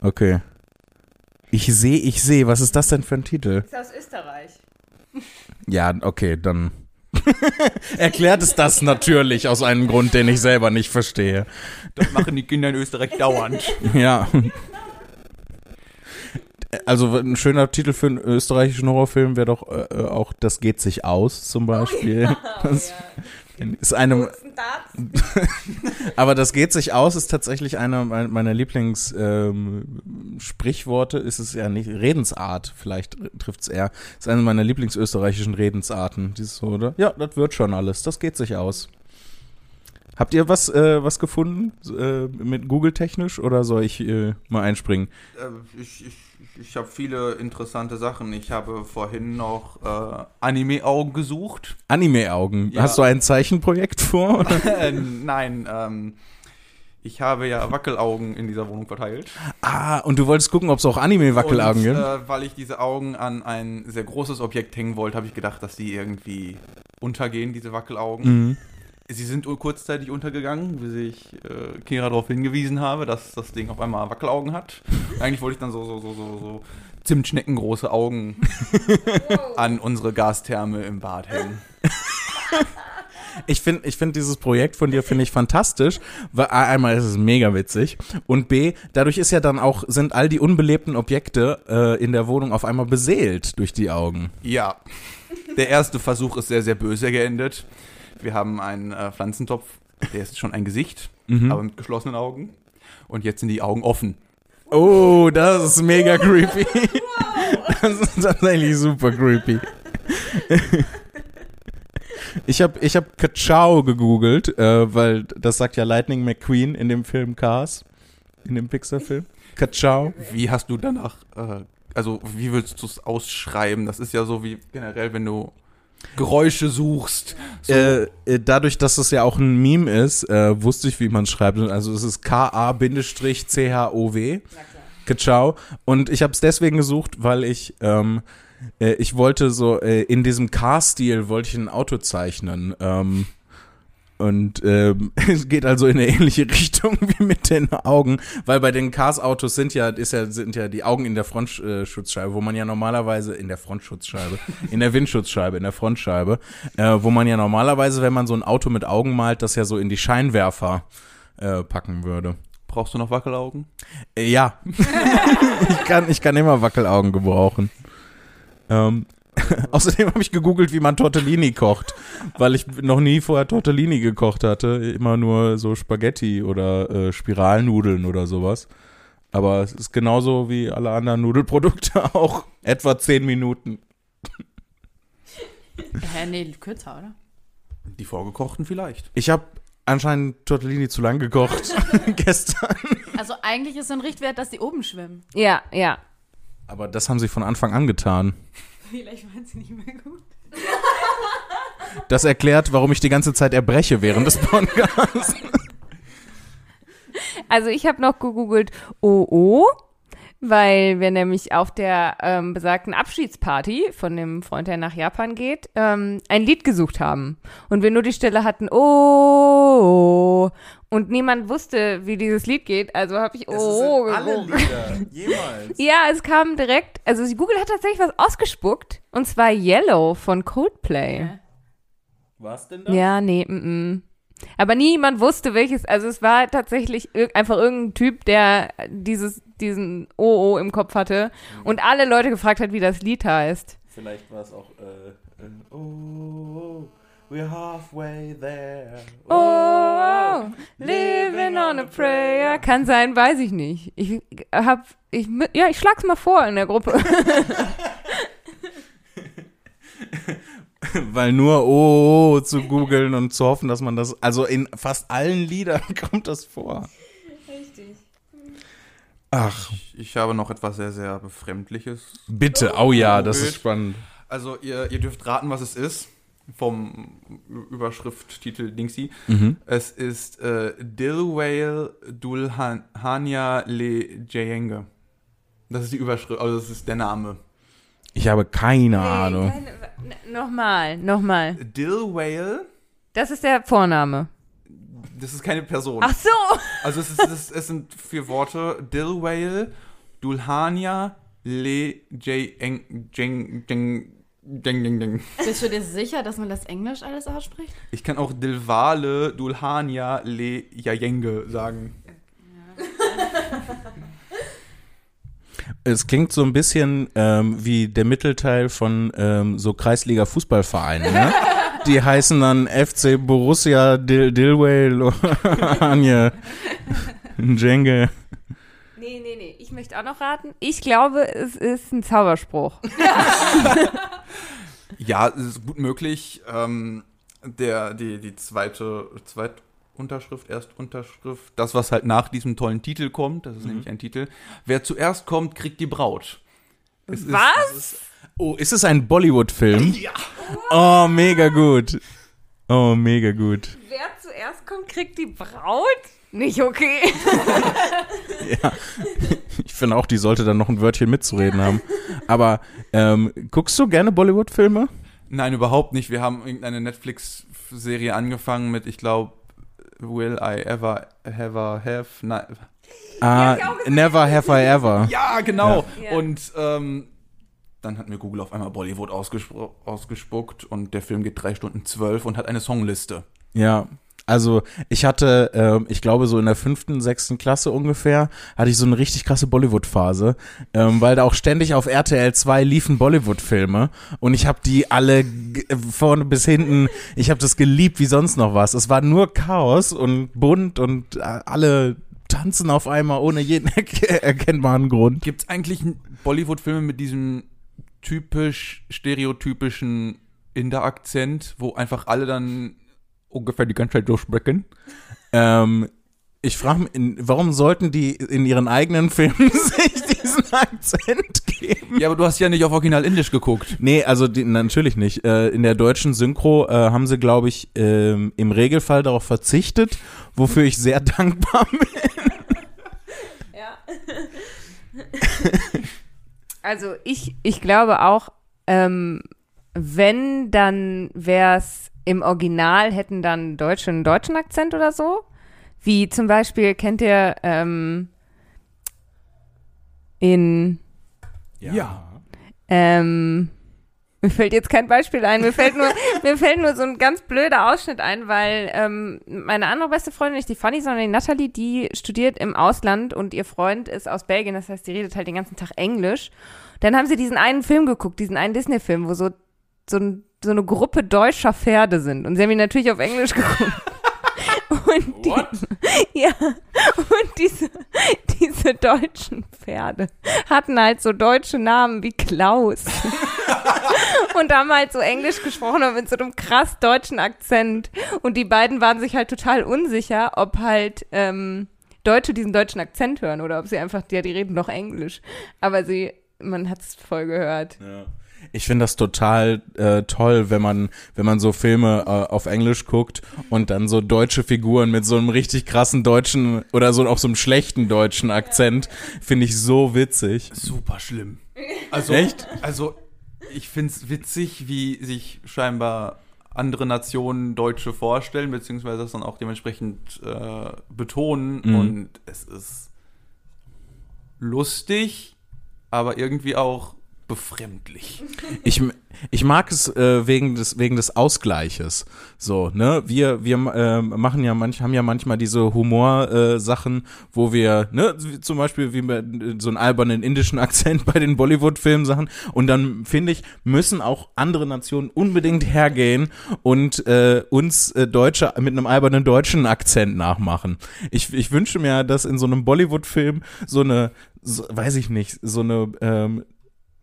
Okay. Ich sehe, ich sehe. Was ist das denn für ein Titel? Ist aus Österreich. Ja, okay, dann erklärt es das natürlich aus einem Grund, den ich selber nicht verstehe. Das machen die Kinder in Österreich dauernd. Ja. Also ein schöner Titel für einen österreichischen Horrorfilm wäre doch äh, auch Das geht sich aus zum Beispiel. das ist einem, aber das geht sich aus ist tatsächlich einer mein- meiner Lieblingssprichworte. Ähm, Sprichworte. ist es ja nicht Redensart, vielleicht trifft es eher. Ist eine meiner Lieblingsösterreichischen Redensarten. Dieses so, oder? Ja, das wird schon alles. Das geht sich aus. Habt ihr was, äh, was gefunden äh, mit Google technisch oder soll ich äh, mal einspringen? Äh, ich ich, ich habe viele interessante Sachen. Ich habe vorhin noch äh, Anime-Augen gesucht. Anime-Augen. Ja. Hast du ein Zeichenprojekt vor? Nein, ähm, ich habe ja Wackelaugen in dieser Wohnung verteilt. ah, und du wolltest gucken, ob es auch Anime-Wackelaugen gibt? Äh, weil ich diese Augen an ein sehr großes Objekt hängen wollte, habe ich gedacht, dass die irgendwie untergehen, diese Wackelaugen. Mhm. Sie sind ur- kurzzeitig untergegangen, bis ich äh, Kira darauf hingewiesen habe, dass das Ding auf einmal Wackelaugen hat. Eigentlich wollte ich dann so, so, so, so, so Zimtschneckengroße Augen an unsere Gastherme im Bad hängen. Ich finde ich find dieses Projekt von dir finde ich fantastisch, weil A, einmal ist es mega witzig und B, dadurch ist ja dann auch, sind all die unbelebten Objekte äh, in der Wohnung auf einmal beseelt durch die Augen. Ja, der erste Versuch ist sehr, sehr böse geendet. Wir haben einen äh, Pflanzentopf, der ist schon ein Gesicht, Mhm. aber mit geschlossenen Augen. Und jetzt sind die Augen offen. Oh, das ist mega creepy. Das ist tatsächlich super creepy. Ich habe ich hab Kachao gegoogelt, äh, weil das sagt ja Lightning McQueen in dem Film Cars. in dem Pixar-Film. Kachau. Wie hast du danach, äh, also wie willst du es ausschreiben? Das ist ja so wie generell, wenn du Geräusche suchst. So, Äh, äh, dadurch, dass es ja auch ein Meme ist, äh, wusste ich, wie man schreibt. Also es ist K-A-C-H-O-W. Kachau. Und ich habe es deswegen gesucht, weil ich, ähm, äh, ich wollte so, äh, in diesem Car-Stil wollte ich ein Auto zeichnen. Ähm, und ähm, es geht also in eine ähnliche Richtung wie mit den Augen, weil bei den Cars-Autos sind ja, ist ja, sind ja die Augen in der Frontschutzscheibe, wo man ja normalerweise in der Frontschutzscheibe, in der Windschutzscheibe, in der Frontscheibe, äh, wo man ja normalerweise, wenn man so ein Auto mit Augen malt, das ja so in die Scheinwerfer äh, packen würde. brauchst du noch Wackelaugen? Äh, ja, ich kann, ich kann immer Wackelaugen gebrauchen. Ähm, außerdem habe ich gegoogelt, wie man Tortellini kocht, weil ich noch nie vorher Tortellini gekocht hatte, immer nur so Spaghetti oder äh, Spiralnudeln oder sowas. Aber es ist genauso wie alle anderen Nudelprodukte auch etwa 10 Minuten. Hä, nee, kürzer, oder? Die vorgekochten vielleicht. Ich habe anscheinend Tortellini zu lang gekocht gestern. Also eigentlich ist so ein Richtwert, dass die oben schwimmen. Ja, ja. Aber das haben sie von Anfang an getan. Vielleicht waren sie nicht mehr gut. Das erklärt, warum ich die ganze Zeit erbreche während des Podcasts. Also ich habe noch gegoogelt OO, weil wir nämlich auf der ähm, besagten Abschiedsparty von dem Freund, der nach Japan geht, ähm, ein Lied gesucht haben. Und wir nur die Stelle hatten OO. Und niemand wusste, wie dieses Lied geht, also habe ich OO gegoogelt. Lieder, jemals. Ja, es kam direkt, also Google hat tatsächlich was ausgespuckt. Und zwar Yellow von Coldplay. Hä? Was denn Ja, nee, mm, mm. Aber niemand wusste welches, also es war tatsächlich ir einfach irgendein Typ, der dieses, diesen OO im Kopf hatte und alle Leute gefragt hat, wie das Lied heißt. Vielleicht war es auch, äh, äh, oh, we're halfway there. Oh, living on a prayer. Kann sein, weiß ich nicht. Ich hab, ich, ja, ich schlag's mal vor in der Gruppe. Weil nur oh, oh zu googeln und zu hoffen, dass man das, also in fast allen Liedern kommt das vor. Richtig. Ach, Ich habe noch etwas sehr, sehr Befremdliches. bitte, oh ja, das ist spannend. Also ihr, ihr dürft raten, was es ist. Vom Überschrifttitel Dingsy. Mhm. Es ist äh, Dilwale Dulhania Le Jayenge. Das ist die Überschrift, also das ist der Name. Ich habe keine Ahnung. N- Nochmal, nochmal. Dilwale, Das ist der Vorname. das ist keine Person. Ach so. Also es, ist, es, es sind vier Worte. Dilwale, Dulhania, Le Jayeng, Jeng, Jeng, Jeng. Bist du dir sicher, dass man das Englisch alles ausspricht? Ich kann auch Dilwale, Dulhania, Le Jayenge sagen. Es klingt so ein bisschen ähm, wie der Mittelteil von ähm, so Kreisliga-Fußballvereinen, ne? Die heißen dann FC Borussia Dil Dilwale, Anje, Jenge. Nee, nee, nee. Ich möchte auch noch raten. Ich glaube, es ist ein Zauberspruch. Ja, es ist gut möglich. Ähm, der, die, die zweite, Zweitunterschrift, Erstunterschrift, das, was halt nach diesem tollen Titel kommt, das ist nämlich ein Titel. Wer zuerst kommt, kriegt die Braut. Es ist- Was? es ist- Oh, ist es ein Bollywood-Film? Ja. Oh, mega gut. Oh, mega gut. Wer zuerst kommt, kriegt die Braut? Nicht okay. Ich finde auch, die sollte dann noch ein Wörtchen mitzureden haben. Aber ähm, guckst du gerne Bollywood-Filme? Nein, überhaupt nicht. Wir haben irgendeine Netflix-Serie angefangen mit, ich glaube, Will I ever, ever have? Nein. Ah, Never Have I Ever. Ja, genau. Ja. Und ähm, dann hat mir Google auf einmal Bollywood ausgespuckt und der Film geht drei Stunden zwölf und hat eine Songliste. Ja, also ich hatte, ähm, ich glaube so in der fünften, sechsten Klasse ungefähr, hatte ich so eine richtig krasse Bollywood-Phase, ähm, weil da auch ständig auf RTL 2 liefen Bollywood-Filme und ich habe die alle g- vorne bis hinten, ich habe das geliebt wie sonst noch was. Es war nur Chaos und bunt und äh, alle tanzen auf einmal ohne jeden erk- erkennbaren Grund. Gibt es eigentlich Bollywood-Filme mit diesem typisch stereotypischen Inder-Akzent, wo einfach alle dann ungefähr die ganze Zeit so? Ähm, Ich frage mich, warum sollten die in ihren eigenen Filmen sich diesen Akzent geben? Ja, aber du hast ja nicht auf Original Indisch geguckt. Nee, also die, natürlich nicht. Äh, in der deutschen Synchro äh, haben sie, glaube ich, ähm, im Regelfall darauf verzichtet, wofür ich sehr dankbar bin. Also ich, ich glaube auch, ähm, wenn, dann wäre es im Original, hätten dann Deutsche einen deutschen Akzent oder so. Wie zum Beispiel, kennt ihr ähm, in, Ja. ähm, mir fällt jetzt kein Beispiel ein, mir fällt nur, mir fällt nur so ein ganz blöder Ausschnitt ein, weil ähm, meine andere beste Freundin, nicht die Fanny, sondern die Natalie, die studiert im Ausland und ihr Freund ist aus Belgien, das heißt, die redet halt den ganzen Tag Englisch. Dann haben sie diesen einen Film geguckt, diesen einen Disney-Film, wo so, so, ein, so eine Gruppe deutscher Pferde sind. Und sie haben ihn natürlich auf Englisch geguckt. Und die, ja, und diese, diese deutschen Pferde hatten halt so deutsche Namen wie Klaus. und haben halt so Englisch gesprochen, aber mit so einem krass deutschen Akzent. Und die beiden waren sich halt total unsicher, ob halt ähm, Deutsche diesen deutschen Akzent hören oder ob sie einfach, ja, die reden doch Englisch. Aber sie, man hat es voll gehört. Ich finde das total äh, toll, wenn man, wenn man so Filme äh, auf Englisch guckt und dann so deutsche Figuren mit so einem richtig krassen deutschen oder so auch so einem schlechten deutschen Akzent, finde ich so witzig. Super schlimm. Also, Echt? Also, ich finde es witzig, wie sich scheinbar andere Nationen Deutsche vorstellen, beziehungsweise das dann auch dementsprechend äh, betonen. Mhm. Und es ist lustig, aber irgendwie auch befremdlich. Ich, ich mag es äh, wegen des wegen des Ausgleiches. So, ne? Wir wir äh, machen ja manch haben ja manchmal diese Humor äh, wo wir ne zum Beispiel wie wir so einen albernen indischen Akzent bei den Bollywood Filmen Sachen und dann finde ich müssen auch andere Nationen unbedingt hergehen und äh, uns äh, Deutsche mit einem albernen deutschen Akzent nachmachen. Ich ich wünsche mir, dass in so einem Bollywood Film so eine so, weiß ich nicht so eine ähm,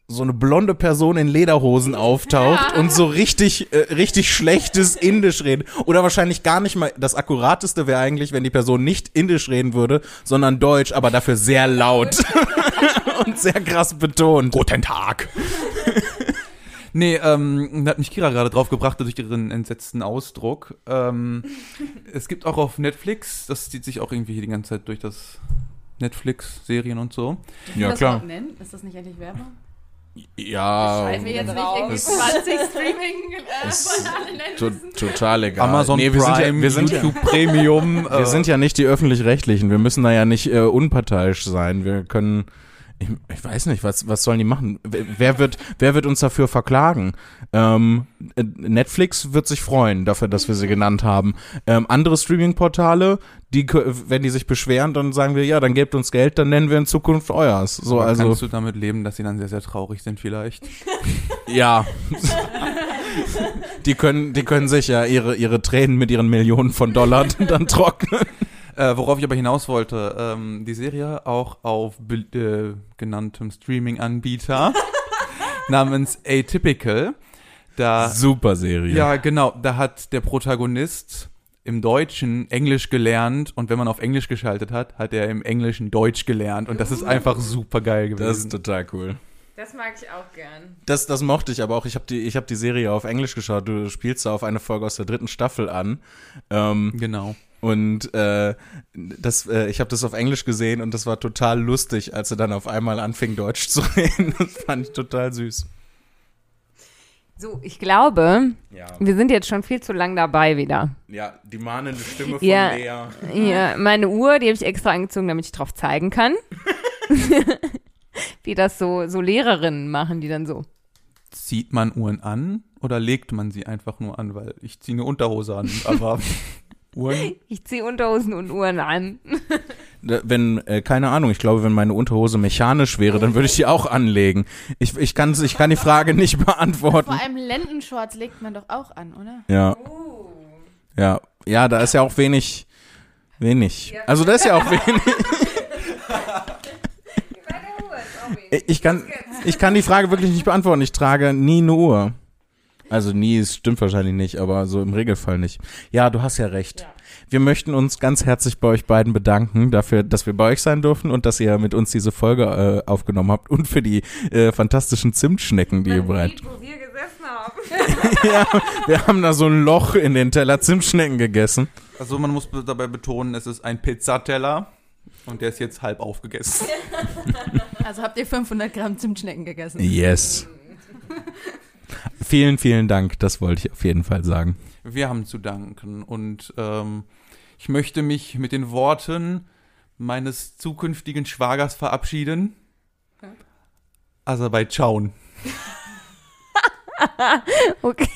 so eine blonde Person in Lederhosen auftaucht und so richtig, äh, richtig schlechtes Indisch redet. Oder wahrscheinlich gar nicht mal, das Akkurateste wäre eigentlich, wenn die Person nicht Indisch reden würde, sondern Deutsch, aber dafür sehr laut und sehr krass betont. Guten Tag. Nee, ähm, da hat mich Kira gerade drauf gebracht durch ihren entsetzten Ausdruck. Ähm, es gibt auch auf Netflix, das zieht sich auch irgendwie hier die ganze Zeit durch das Netflix-Serien und so. Ja, das klar. Ist das nicht endlich Werbung? Ja, wir jetzt nicht irgendwie 20 Streaming Ist to total egal. Amazon nee, wir Prime, sind ja, wir sind YouTube Premium. wir sind ja nicht die Öffentlich-Rechtlichen. Wir müssen da ja nicht äh, unparteiisch sein. Wir können, ich, ich weiß nicht, was, was sollen die machen? Wer, wird, wer wird uns dafür verklagen? Ähm, äh, Netflix wird sich freuen dafür, dass wir sie genannt haben. Ähm, andere Streaming-Portale, die, wenn die sich beschweren, dann sagen wir, ja, dann gebt uns Geld, dann nennen wir in Zukunft euers. So, Aber also, Kannst du damit leben, dass sie dann sehr, sehr traurig sind vielleicht? ja. die können, die können sich ja ihre, ihre Tränen mit ihren Millionen von Dollar dann trocknen. Äh, worauf ich aber hinaus wollte, ähm, die Serie auch auf äh, genanntem Streaming-Anbieter namens Atypical. Da, Super Serie. ja, genau, da hat der Protagonist im Deutschen Englisch gelernt und wenn man auf Englisch geschaltet hat, hat er im Englischen Deutsch gelernt und das ist einfach super geil gewesen. Das ist total cool. Das mag ich auch gern. Das, das mochte ich aber auch. Ich habe die, ich hab die Serie auf Englisch geschaut. Du spielst da auf eine Folge aus der dritten Staffel an. Ähm, genau. Und äh, das, äh, ich habe das auf Englisch gesehen und das war total lustig, als er dann auf einmal anfing, Deutsch zu reden. Das fand ich total süß. So, ich glaube, Ja, wir sind jetzt schon viel zu lang dabei wieder. ja die mahnende Stimme von Ja. Lea. Ja, meine Uhr, die habe ich extra angezogen, damit ich drauf zeigen kann. Wie das so, so Lehrerinnen machen, die dann so. Zieht man Uhren an oder legt man sie einfach nur an? Weil ich ziehe eine Unterhose an, aber Uhren. Ich ziehe Unterhosen und Uhren an. Wenn, äh, keine Ahnung, ich glaube, wenn meine Unterhose mechanisch wäre, dann würde ich die auch anlegen. Ich, ich, kann, ich kann die Frage nicht beantworten. Vor allem Lendenshorts legt man doch auch an, oder? Ja. Ja, ja, da ist ja auch wenig, wenig. Also da ist ja auch wenig. Ich kann, ich kann die Frage wirklich nicht beantworten. Ich trage nie eine Uhr. Also nie, es stimmt wahrscheinlich nicht, aber so im Regelfall nicht. Ja, du hast ja recht. Wir möchten uns ganz herzlich bei euch beiden bedanken dafür, dass wir bei euch sein durften und dass ihr mit uns diese Folge äh, aufgenommen habt und für die äh, fantastischen Zimtschnecken, die ihr bereit. wo wir gesessen haben. ja, wir haben da so ein Loch in den Teller Zimtschnecken gegessen. Also man muss dabei betonen, es ist ein Pizzateller und der ist jetzt halb aufgegessen. Also habt ihr 500 Gramm Zimtschnecken gegessen? Yes. Vielen, vielen Dank. Das wollte ich auf jeden Fall sagen. Wir haben zu danken und ähm, ich möchte mich mit den Worten meines zukünftigen Schwagers verabschieden. Also bei Aserbaidschan. Okay.